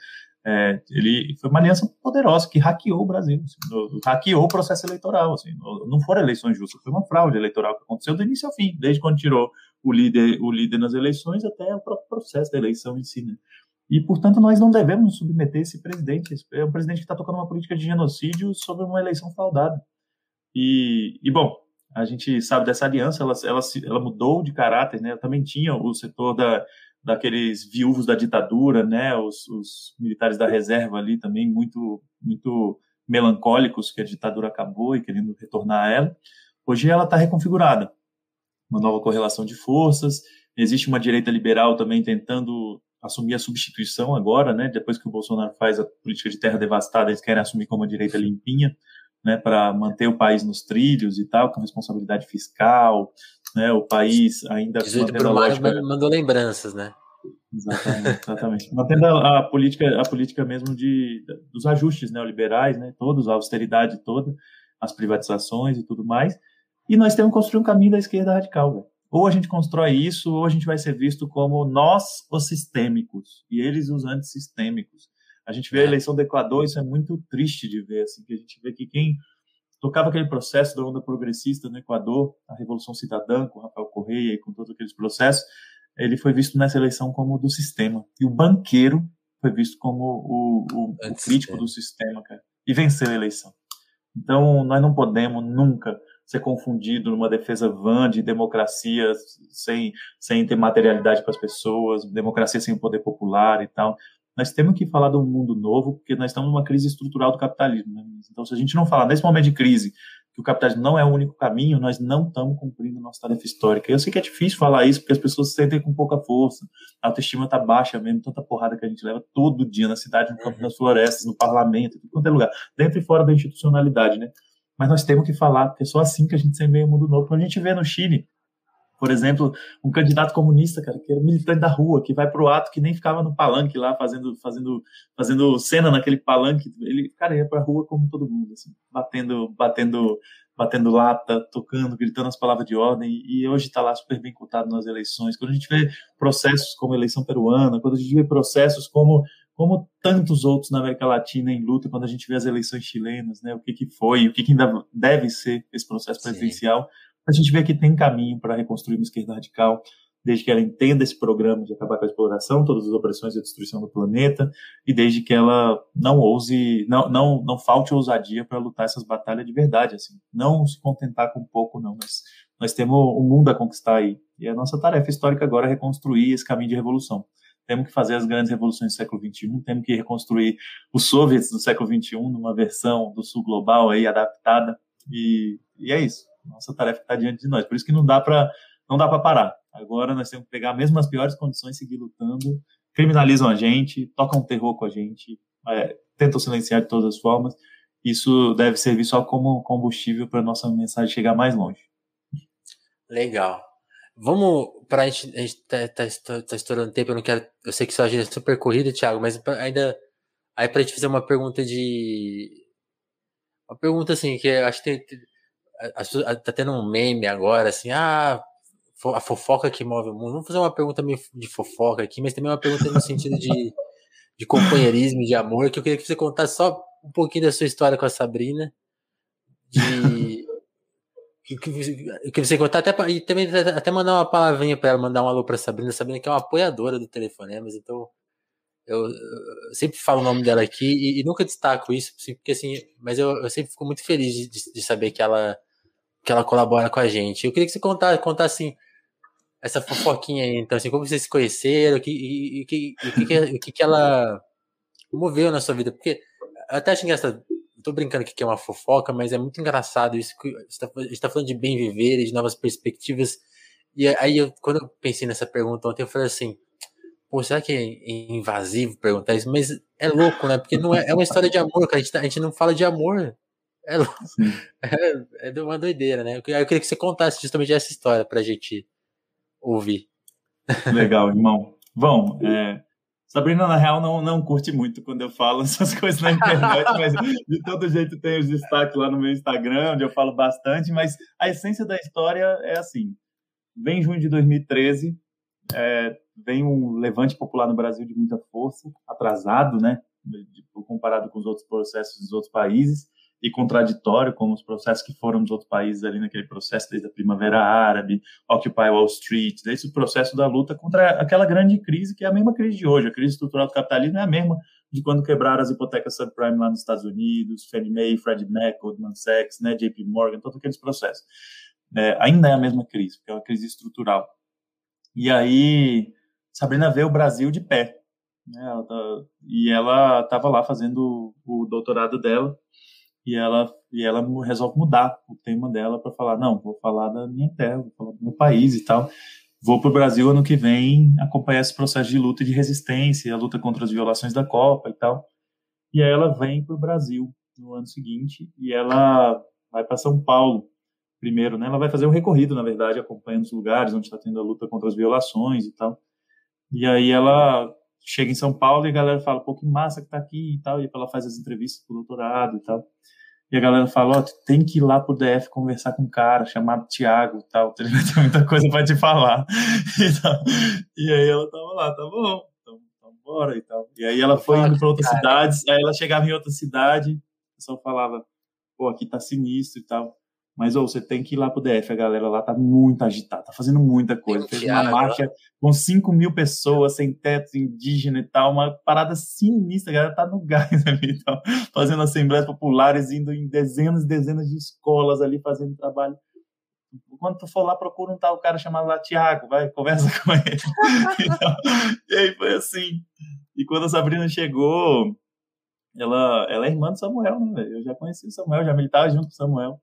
Speaker 2: É, ele foi uma aliança poderosa que hackeou o Brasil, assim, hackeou o processo eleitoral. Assim, não foram eleições justas, foi uma fraude eleitoral que aconteceu do início ao fim, desde quando tirou o líder, o líder nas eleições até o próprio processo da eleição em si. Né? E, portanto, nós não devemos submeter esse presidente. É um presidente que está tocando uma política de genocídio sobre uma eleição fraudada. E, e bom, a gente sabe dessa aliança, ela, ela, ela mudou de caráter, né? também tinha o setor da, daqueles viúvos da ditadura, né? Os, os, militares da reserva ali também muito, muito melancólicos que a ditadura acabou e querendo retornar a ela. Hoje ela está reconfigurada, uma nova correlação de forças. Existe uma direita liberal também tentando assumir a substituição agora, né? Depois que o Bolsonaro faz a política de terra devastada, eles querem assumir como uma direita limpinha, né? Para manter o país nos trilhos e tal, com responsabilidade fiscal, né? O país ainda
Speaker 1: 18 mantendo a lógica... mandou lembranças, né?
Speaker 2: Exatamente, exatamente. <laughs> mantendo a, a, política, a política mesmo de dos ajustes neoliberais, né? Todos a austeridade toda, as privatizações e tudo mais. E nós temos que construir um caminho da esquerda radical. Ou a gente constrói isso, ou a gente vai ser visto como nós os sistêmicos e eles os antissistêmicos. A gente vê a é. eleição do Equador, isso é muito triste de ver, assim, que a gente vê que quem tocava aquele processo da onda progressista no Equador, a Revolução Cidadã, com Rafael Correia e com todos aqueles processos, ele foi visto nessa eleição como do sistema. E o banqueiro foi visto como o, o, o crítico do sistema, cara. E venceu a eleição. Então, nós não podemos nunca ser confundido numa defesa vã de democracia sem, sem ter materialidade para as pessoas, democracia sem o poder popular e tal. Nós temos que falar de um mundo novo, porque nós estamos numa crise estrutural do capitalismo. Né? Então, se a gente não falar nesse momento de crise que o capitalismo não é o único caminho, nós não estamos cumprindo nossa tarefa histórica. Eu sei que é difícil falar isso, porque as pessoas se sentem com pouca força, a autoestima está baixa mesmo, tanta porrada que a gente leva todo dia na cidade, no campo das florestas, no parlamento, em qualquer lugar, dentro e fora da institucionalidade, né? Mas nós temos que falar, porque é só assim que a gente semeia o mundo novo. Quando a gente vê no Chile, por exemplo, um candidato comunista, cara, que era militante da rua, que vai para o ato, que nem ficava no palanque lá fazendo, fazendo, fazendo cena naquele palanque, ele, cara, ia para a rua como todo mundo, assim, batendo, batendo, batendo lata, tocando, gritando as palavras de ordem, e hoje está lá super bem cotado nas eleições. Quando a gente vê processos como a eleição peruana, quando a gente vê processos como como tantos outros na América Latina em luta, quando a gente vê as eleições chilenas, né, o que, que foi, o que, que ainda deve ser esse processo presidencial, Sim a gente vê que tem caminho para reconstruir uma esquerda radical, desde que ela entenda esse programa de acabar com a exploração, todas as opressões e a destruição do planeta, e desde que ela não ouse, não, não, não falte ousadia para lutar essas batalhas de verdade, assim, não se contentar com pouco, não, mas nós temos o mundo a conquistar aí, e a nossa tarefa histórica agora é reconstruir esse caminho de revolução. Temos que fazer as grandes revoluções do século XXI, temos que reconstruir os soviets do século XXI numa versão do sul global aí adaptada, e, e é isso nossa tarefa está diante de nós. Por isso que não dá para não dá para parar. Agora nós temos que pegar mesmo nas piores condições, seguir lutando. Criminalizam a gente, tocam terror com a gente, é, tentam silenciar de todas as formas. Isso deve servir só como combustível para nossa mensagem chegar mais longe.
Speaker 1: Legal. Vamos para a gente, a gente tá, tá, tá, estourando tempo, eu não quero, eu sei que sua agenda é super corrida, Thiago, mas ainda aí para gente fazer uma pergunta de uma pergunta assim que acho que tem, tá tendo um meme agora, assim, ah, a fofoca que move o mundo. Vamos fazer uma pergunta meio de fofoca aqui, mas também uma pergunta no sentido de, de companheirismo, de amor, que eu queria que você contasse só um pouquinho da sua história com a Sabrina. De. <laughs> que, que você contar até e também até mandar uma palavrinha para ela, mandar um alô para Sabrina, Sabrina que é uma apoiadora do Telefonemas, então eu, eu, sempre falo o nome dela aqui e, e nunca destaco isso, porque assim, mas eu, eu sempre fico muito feliz de, de, saber que ela que ela colabora com a gente. Eu queria que você contasse, contasse assim, essa fofoquinha aí, então, assim, como vocês se conheceram, que, e, e, e, que, o que, que ela moveu na sua vida, porque até acho engraçado, tô brincando que é uma fofoca, mas é muito engraçado isso, que tá, a gente tá falando de bem viver, de novas perspectivas, e aí, eu, quando eu pensei nessa pergunta ontem, eu falei assim, pô, será que é invasivo perguntar isso? Mas é louco, né? Porque não é, é uma história de amor, cara. A gente, tá, a gente não fala de amor. <laughs> É, é, é uma doideira, né? Eu queria que você contasse justamente essa história pra gente ouvir.
Speaker 2: Legal, <laughs> irmão. Bom, é, Sabrina, na real, não, não curte muito quando eu falo <laughs> essas coisas na internet, mas de todo jeito tem os destaques lá no meu Instagram, onde eu falo bastante, mas a essência da história é assim. Vem junho de 2013, é, vem um levante popular no Brasil de muita força, atrasado, né, comparado com os outros processos dos outros países, e contraditório, como os processos que foram dos outros países ali naquele processo, desde a Primavera Árabe, Occupy Wall Street, desde o processo da luta contra aquela grande crise, que é a mesma crise de hoje. A crise estrutural do capitalismo é a mesma de quando quebraram as hipotecas subprime lá nos Estados Unidos, Fannie Mae, Freddie Mac, Goldman Sachs, né, JP Morgan, todos aqueles processos. É, ainda é a mesma crise, porque é uma crise estrutural. E aí, Sabrina vê o Brasil de pé. Né, ela tá, e ela estava lá fazendo o doutorado dela, e ela, e ela resolve mudar o tema dela para falar: não, vou falar da minha terra, vou falar do meu país e tal vou para o Brasil ano que vem acompanhar esse processo de luta e de resistência, a luta contra as violações da Copa e tal. E aí ela vem para o Brasil no ano seguinte e ela vai para São Paulo primeiro, né? Ela vai fazer um recorrido, na verdade, acompanhando os lugares onde está tendo a luta contra as violações e tal. E aí ela chega em São Paulo e a galera fala, pô, que massa que tá aqui e tal. E ela faz as entrevistas pro doutorado e tal. E a galera fala, ó, oh, tem que ir lá pro DF conversar com um cara chamado Tiago e tal, ele vai ter muita coisa para te falar. <laughs> E, tal. e aí ela tava lá, tá bom, então, então bora e tal. E aí ela foi indo para outras cidades, aí ela chegava em outra cidade, o pessoal falava, pô, aqui tá sinistro e tal. Mas ou você tem que ir lá pro DF, a galera lá tá muito agitada, tá fazendo muita coisa. Fez uma marcha com 5 mil pessoas, sem teto, indígena e tal, uma parada sinistra, a galera tá no <laughs> gás ali e tal, fazendo assembleias populares, indo em dezenas e dezenas de escolas ali, fazendo trabalho. Quando tu for lá, procura um tal cara chamado lá Tiago, vai, conversa <laughs> com ele. então, e aí foi assim. E quando a Sabrina chegou, ela, ela é irmã do Samuel, né, Eu já conheci o Samuel, já militava junto com o Samuel.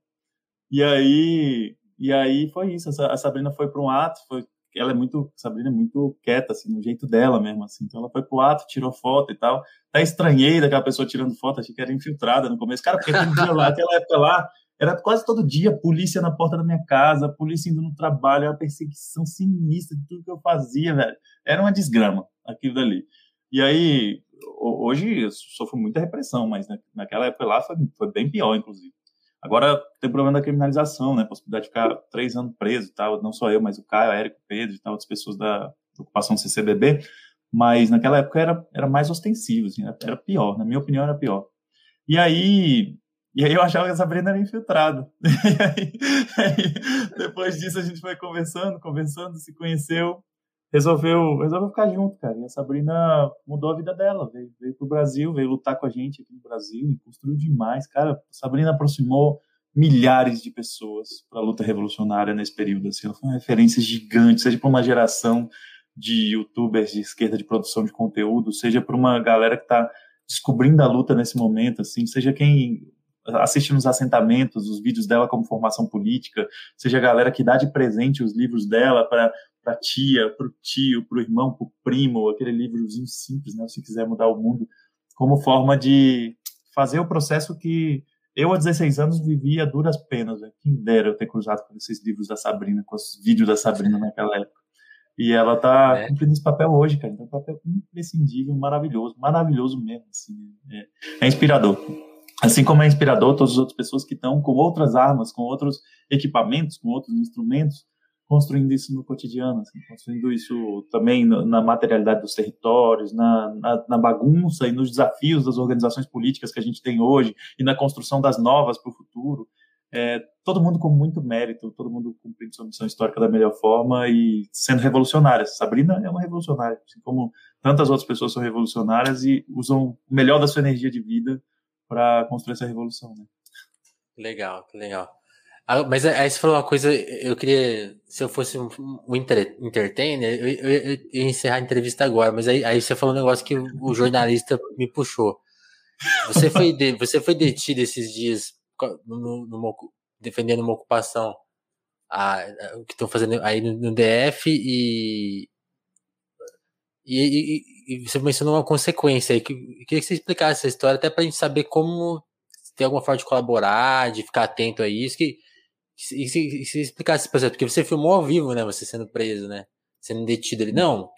Speaker 2: E aí, e aí foi isso. A Sabrina foi para um ato, foi, ela é muito, Sabrina é muito quieta, assim, no jeito dela mesmo, assim. Então ela foi pro ato, tirou foto e tal. Até estranhei daquela pessoa tirando foto, achei que era infiltrada no começo. Cara, porque todo dia lá, aquela época lá, era quase todo dia polícia na porta da minha casa, polícia indo no trabalho, era uma perseguição sinistra de tudo que eu fazia, velho. Era uma desgrama aquilo dali. E aí, hoje eu sofro muita repressão, mas naquela época lá foi, foi bem pior, inclusive. Agora tem o problema da criminalização, né? Possibilidade de ficar três anos preso e tal. Não só eu, mas o Caio, o Érico, o Pedro e tal, outras pessoas da ocupação CCBB. Mas naquela época era, era mais ostensivo, assim, era pior. Na minha opinião, era pior. E aí, e aí eu achava que a Sabrina era infiltrada. <laughs> E aí, aí, depois disso a gente foi conversando, conversando, se conheceu resolveu, resolveu ficar junto, cara. E a Sabrina mudou a vida dela, veio, veio pro Brasil, veio lutar com a gente aqui no Brasil e construiu demais. Cara, a Sabrina aproximou milhares de pessoas para a luta revolucionária nesse período. Assim, ela foi uma referência gigante, seja para uma geração de youtubers de esquerda de produção de conteúdo, seja para uma galera que está descobrindo a luta nesse momento, assim, seja quem assiste nos assentamentos, os vídeos dela como formação política, seja a galera que dá de presente os livros dela para para a tia, para o tio, para o irmão, para o primo, aquele livrozinho simples, né? Se quiser mudar o mundo, como forma de fazer o processo que eu, há 16 anos, vivia a duras penas. Né? Quem dera eu ter cruzado com esses livros da Sabrina, com os vídeos da Sabrina naquela época. E ela está é. cumprindo esse papel hoje, cara. Então, é um papel imprescindível, maravilhoso, maravilhoso mesmo. Assim, é, é inspirador. Assim como é inspirador todas as outras pessoas que estão com outras armas, com outros equipamentos, com outros instrumentos, construindo isso no cotidiano, assim, construindo isso também na materialidade dos territórios, na, na, na, bagunça e nos desafios das organizações políticas que a gente tem hoje e na construção das novas para o futuro. É, todo mundo com muito mérito, todo mundo cumprindo sua missão histórica da melhor forma e sendo revolucionária. Sabrina é uma revolucionária, assim como tantas outras pessoas são revolucionárias e usam o melhor da sua energia de vida para construir essa revolução. Né?
Speaker 1: Legal, legal. Ah, mas aí você falou uma coisa, eu queria, se eu fosse um, um entertainer, eu, eu, eu, ia encerrar a entrevista agora, mas aí, aí você falou um negócio que o jornalista me puxou. Você foi, de, você foi detido esses dias no, numa, defendendo uma ocupação a, a, que estão fazendo aí no, no DF e, e, e, e, você mencionou uma consequência aí. Que, eu queria que você explicasse essa história, até para a gente saber como tem alguma forma de colaborar, de ficar atento a isso. Que, e se, se explicasse, exemplo, porque você filmou ao vivo, né? Você sendo preso, né? Sendo detido ali. Não,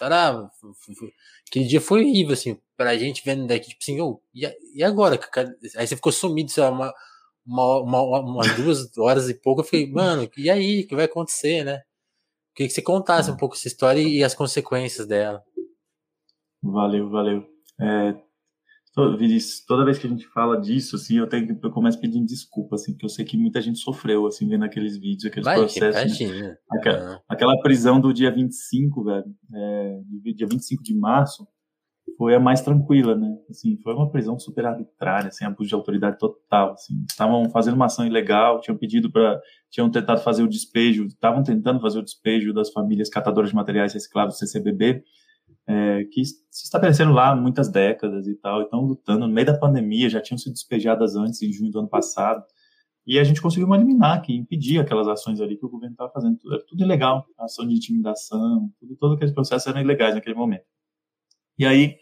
Speaker 1: lá. Aquele dia foi horrível, assim, pra gente vendo daqui, tipo assim, oh, e, e agora? Aí você ficou sumido, sei lá, uma, uma, uma, umas duas <laughs> horas e pouco. Eu fiquei, mano, e aí? O que vai acontecer, né? Queria que você contasse um pouco essa história e as consequências dela.
Speaker 2: Valeu, valeu. É, toda vez que a gente fala disso, assim, eu, tenho, eu começo pedindo desculpa, assim, porque eu sei que muita gente sofreu, assim, vendo aqueles vídeos, aqueles Vai, processos. Né? Aquela, aquela, prisão do dia 25, velho, é, dia 25 de março, foi a mais tranquila, né? Assim, foi uma prisão super arbitrária, sem abuso de autoridade total, assim. Estavam fazendo uma ação ilegal, tinham pedido para, tinham tentado fazer o despejo, estavam tentando fazer o despejo das famílias catadoras de materiais reciclados CCBB, é, que se estabeleceram lá há muitas décadas e tal, e estão lutando. No meio da pandemia, já tinham sido despejadas antes, em junho do ano passado, e a gente conseguiu uma liminar que impedia aquelas ações ali que o governo estava fazendo, tudo, era tudo ilegal, ação de intimidação, tudo, todos aqueles processos eram ilegais naquele momento. E aí,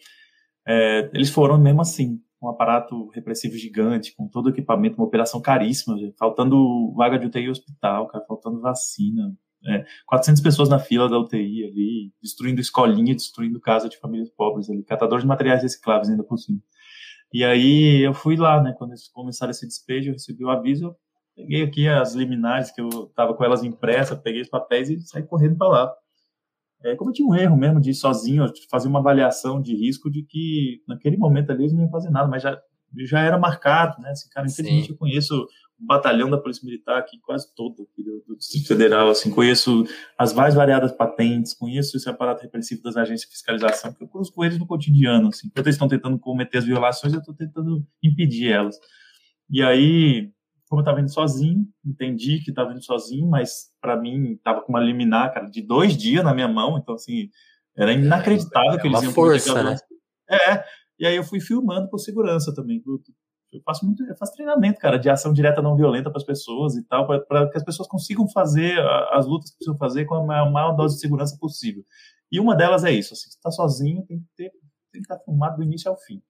Speaker 2: é, eles foram mesmo assim, um aparato repressivo gigante, com todo o equipamento, uma operação caríssima, faltando vaga de UTI hospital, cara, faltando vacina, é, 400 pessoas na fila da UTI ali, destruindo escolinha, destruindo casa de famílias pobres ali, catadores de materiais recicláveis ainda por cima. E aí eu fui lá, né, quando eles começaram esse despejo, eu recebi o aviso, eu peguei aqui as liminares, que eu tava com elas impressas, peguei os papéis e saí correndo para lá. É, cometi um erro mesmo de ir sozinho, fazer uma avaliação de risco de que naquele momento ali eles não iam fazer nada, mas já, já era marcado, né? Assim, cara, infelizmente Sim. eu conheço batalhão da Polícia Militar aqui quase todo aqui do, do, Distrito Federal, assim, conheço as mais variadas patentes, conheço esse aparato repressivo das agências de fiscalização, que eu cruzo com eles no cotidiano, assim, enquanto eles estão tentando cometer as violações, eu estou tentando impedir elas. E aí, como eu estava indo sozinho, entendi que estava indo sozinho, mas para mim estava com uma liminar, cara, de dois dias na minha mão, então assim, era inacreditável é, que eles
Speaker 1: é uma iam força, né?
Speaker 2: É, e aí eu fui filmando por segurança também, eu faço muito, eu faço treinamento, cara, de ação direta não violenta para as pessoas e tal, para que as pessoas consigam fazer as lutas que precisam fazer com a maior, maior dose de segurança possível. E uma delas é isso, assim, você está sozinho, tem que ter, tem que estar filmado do início ao fim.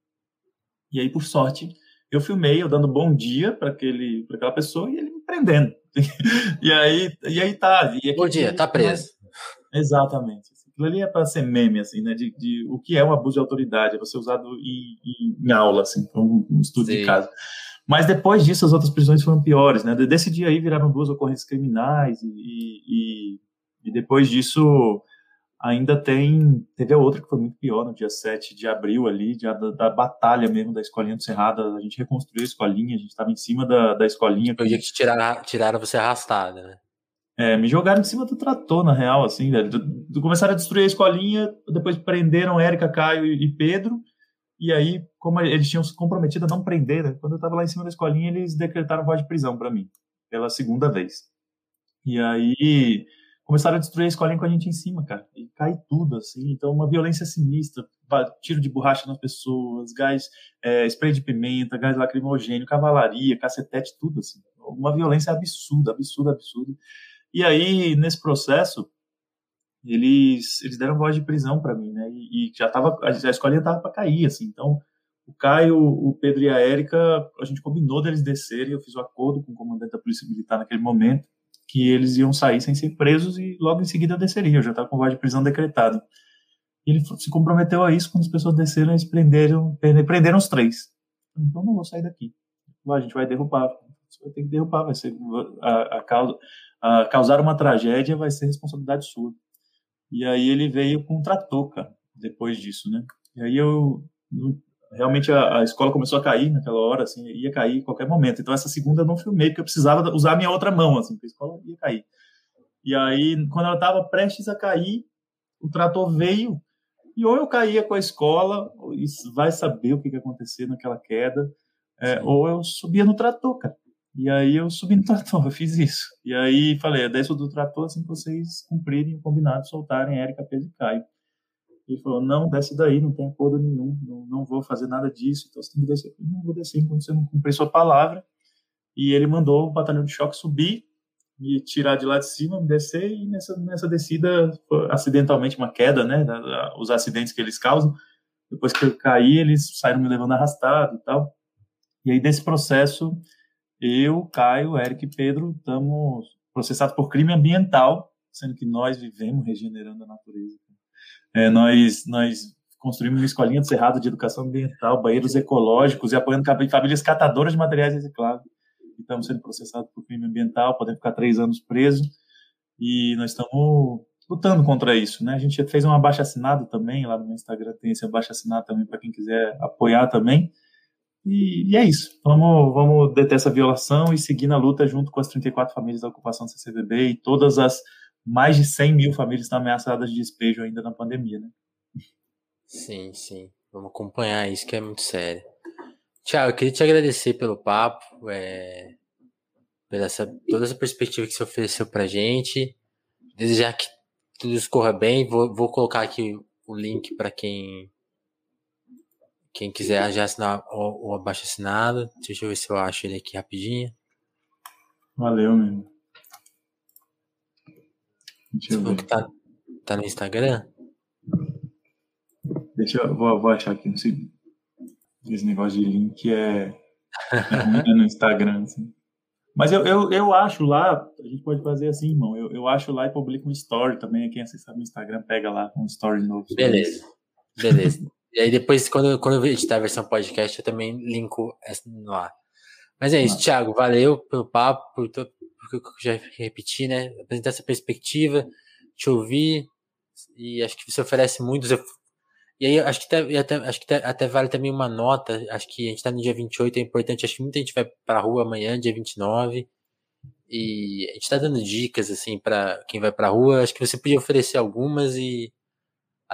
Speaker 2: E aí, por sorte, eu filmei, eu dando bom dia para aquele, para aquela pessoa e ele me prendendo. <laughs> e aí, e aí tá. E
Speaker 1: bom dia, tá preso.
Speaker 2: Exatamente. Aquilo ali é para ser meme, assim, né? De, de, o que é um abuso de autoridade, é você usado em, em, em aula, assim, um, um estudo Sim. de caso. Mas depois disso, as outras prisões foram piores, né? Desse dia aí viraram duas ocorrências criminais e, e, e depois disso ainda tem, teve a outra que foi muito pior, no dia 7 de abril ali, da, da, batalha mesmo da escolinha do Cerrado, a gente reconstruiu a escolinha, a gente estava em cima da, da escolinha.
Speaker 1: Foi o dia que tiraram, tiraram você arrastada, né?
Speaker 2: É, me jogaram em cima do trator, na real, assim, velho. Começaram a destruir a escolinha, depois prenderam Érica, Caio e Pedro, e aí, como eles tinham se comprometido a não prender, né? quando eu tava lá em cima da escolinha, eles decretaram voz de prisão para mim, pela segunda vez. E aí, começaram a destruir a escolinha com a gente em cima, cara, e cai tudo, assim, então uma violência sinistra, tiro de borracha nas pessoas, gás, é, spray de pimenta, gás lacrimogênio, cavalaria, cacetete, tudo, assim, uma violência absurda, absurda, absurda. E aí, nesse processo, eles, eles deram voz de prisão para mim, né? E, e já tava, a, escolinha tava para cair, assim. Então, o Caio, o Pedro e a Érica, a gente combinou deles descerem. Eu fiz o um acordo com o comandante da Polícia Militar naquele momento que eles iam sair sem ser presos e logo em seguida desceriam. Eu já estava com voz de prisão decretada. Ele se comprometeu a isso. Quando as pessoas desceram, eles prenderam, prenderam os três. Então, não vou sair daqui. A gente vai derrubar. Você vai ter que derrubar. Vai ser a, a causa uh, causar uma tragédia vai ser responsabilidade sua. E aí ele veio com um trator, cara, depois disso, né? E aí eu realmente a, a, escola começou a cair naquela hora, assim, ia cair em qualquer momento. Então essa segunda eu não filmei porque eu precisava usar a minha outra mão, assim, porque a escola ia cair. E aí quando ela estava prestes a cair, o trator veio e ou eu caía com a escola, e vai saber o que, que ia acontecer naquela queda, é, ou eu subia no trator, cara. E aí eu subi no trator, <laughs> eu fiz isso. E aí falei, eu desço do trator assim que vocês cumprirem o combinado, soltarem Érica, Pedro e Caio. Ele falou, não, desce daí, não tem acordo nenhum, não, não vou fazer nada disso, então você tem que descer. Eu falei, não vou descer enquanto você não cumprir sua palavra. E ele mandou o batalhão de choque subir, me tirar de lá de cima, me descer, e nessa, nessa descida, acidentalmente uma queda, né, os acidentes que eles causam. Depois que eu caí, eles saíram me levando arrastado e tal. E aí, desse processo, eu, Caio, Eric e Pedro estamos processados por crime ambiental, sendo que nós vivemos regenerando a natureza. É, nós, nós construímos uma escolinha de cerrado de educação ambiental, banheiros ecológicos e apoiando famílias catadoras de materiais recicláveis. Estamos sendo processados por crime ambiental, podemos ficar três anos presos. E nós estamos lutando contra isso, né? A gente fez um abaixo assinado também, lá no meu Instagram tem esse abaixo assinado também para quem quiser apoiar também. E, e, é isso. Vamos, vamos deter essa violação e seguir na luta junto com as 34 famílias da ocupação do CCBB e todas as mais de 100 mil famílias estão ameaçadas de despejo ainda na pandemia, né?
Speaker 1: Sim, sim. Vamos acompanhar isso que é muito sério. Tiago, eu queria te agradecer pelo papo, é, pela essa, toda essa perspectiva que você ofereceu pra gente. Desejar que tudo escorra bem. Vou, vou colocar aqui o link para quem quem quiser já assinar o, o abaixo assinado. Deixa eu ver se eu acho ele aqui rapidinho.
Speaker 2: Valeu, mesmo.
Speaker 1: Deixa eu ver. Tá, tá no Instagram?
Speaker 2: Deixa eu vou, vou achar aqui um segundo. Esse negócio de link é, é no Instagram, assim. Mas eu, eu, eu acho lá, a gente pode fazer assim, irmão. Eu, eu acho lá e publico um story também. Quem acessar no Instagram pega lá um story novo.
Speaker 1: Beleza. Beleza. E aí depois, quando, quando eu editar a versão podcast, eu também linko lá. Mas é isso, ah. Thiago. Valeu pelo papo, por, por, por eu já repeti, né? Apresentar essa perspectiva, te ouvir. E acho que você oferece muito. E aí, acho que, até, até, acho que até vale também uma nota. Acho que a gente tá no dia 28, é importante. Acho que muita gente vai pra rua amanhã, dia 29. E a gente tá dando dicas, assim, para quem vai pra rua. Acho que você podia oferecer algumas e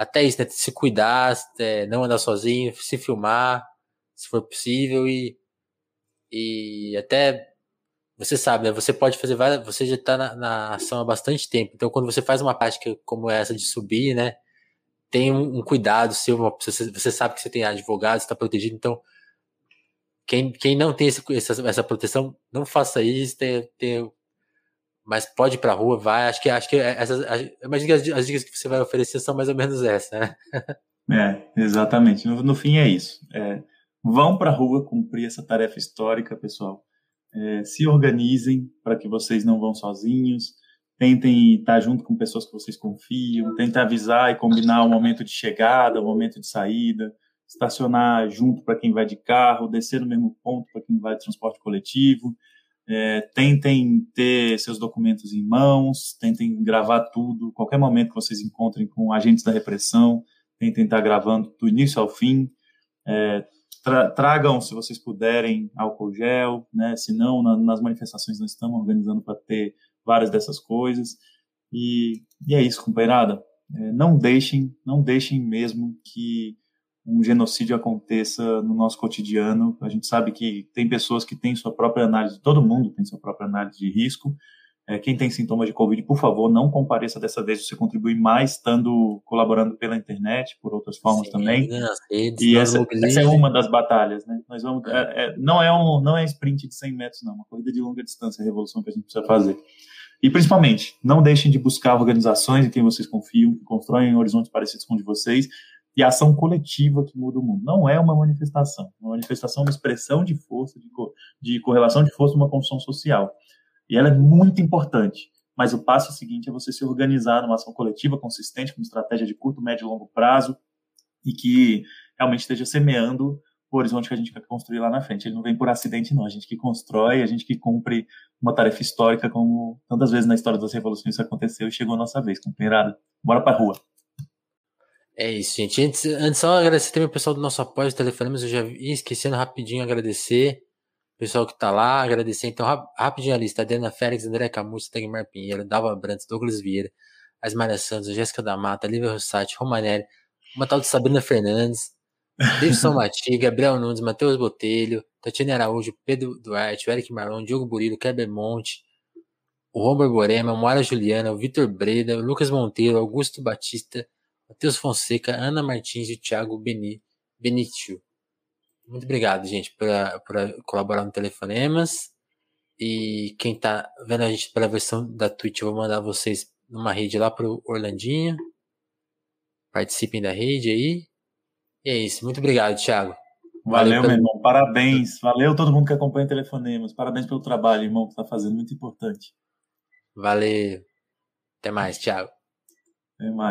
Speaker 1: até isso, né? Se cuidar, é, não andar sozinho, se filmar, se for possível. E, e até você sabe, né? Você pode fazer várias. Você já tá na, na ação há bastante tempo. Então, quando você faz uma prática como essa de subir, né? tem um, um cuidado seu, você, você, sabe que você tem advogado, está protegido, então quem, quem não tem esse, essa, essa proteção, não faça isso, tem, tem, mas pode ir para a rua, vai. Acho que acho que essas, imagino que as, as, dicas que você vai oferecer são mais ou menos essas, né? <laughs>
Speaker 2: É, exatamente. No, no fim é isso. É, vão para a rua cumprir essa tarefa histórica, pessoal. É, se organizem para que vocês não vão sozinhos tentem estar junto com pessoas que vocês confiam, tentem avisar e combinar o momento de chegada, o momento de saída, estacionar junto para quem vai de carro, descer no mesmo ponto para quem vai de transporte coletivo, é, tentem ter seus documentos em mãos, tentem gravar tudo, qualquer momento que vocês encontrem com agentes da repressão, tentem estar gravando do início ao fim, é, tra tragam, se vocês puderem, álcool gel, né? Se não, na, nas manifestações nós estamos organizando para ter várias dessas coisas. E, e é isso, companheirada. É, não deixem, não deixem mesmo que um genocídio aconteça no nosso cotidiano. A gente sabe que tem pessoas que têm sua própria análise, todo mundo tem sua própria análise de risco. É, quem tem sintomas de Covid, por favor, não compareça dessa vez. Você contribui mais estando colaborando pela internet, por outras formas Sim, também. Redes, e essa, essa, é uma das batalhas, né? Nós vamos, é, é, não é um, não é sprint de 100 metros, não. É uma corrida de longa distância, a revolução que a gente precisa fazer. E principalmente, não deixem de buscar organizações em quem vocês confiam, que constroem horizontes parecidos com o de vocês, e a ação coletiva que muda o mundo. Não é uma manifestação. Uma manifestação é uma expressão de força, de, co de correlação de força uma construção social. E ela é muito importante. Mas o passo seguinte é você se organizar numa ação coletiva consistente, com estratégia de curto, médio e longo prazo, e que realmente esteja semeando o horizonte que a gente quer construir lá na frente. Ele não vem por acidente, não. A gente que constrói, a gente que cumpre uma tarefa histórica, como tantas vezes na história das revoluções isso aconteceu e chegou a nossa vez, companheirada. Bora pra rua.
Speaker 1: É isso, gente. Antes, antes só agradecer também o pessoal do nosso apoio, os mas eu já ia esquecendo rapidinho agradecer. O pessoal que tá lá, agradecer. Então rapidinho a lista, Adriana Félix, André Camus, Tegmar Pinheiro, Dalva Brantes, Douglas Vieira, Asmária Santos, Jéssica da Mata, Lívia Rossati, Romanelli, uma tal de Sabrina Fernandes, Davidson <laughs> Mati, Gabriel Nunes, Matheus Botelho, Tatiana Araújo, Pedro Duarte, Eric Marlon, Diogo Burilo, Keber Monte, o Robert Borema, Moara Juliana, o Vitor Breda, o Lucas Monteiro, Augusto Batista, Matheus Fonseca, Ana Martins e o Thiago Beni. Muito obrigado, gente, por, por colaborar no Telefonemas. E quem tá vendo a gente pela versão da Twitch, eu vou mandar vocês numa rede lá pro Orlandinho. Participem da rede aí. E é isso. Muito obrigado, Thiago.
Speaker 2: Valeu, Valeu meu irmão. Parabéns. Valeu todo mundo que acompanha Telefonemas. Parabéns pelo trabalho, irmão, que está fazendo. Muito importante.
Speaker 1: Valeu. Até mais, Thiago.
Speaker 2: Até mais.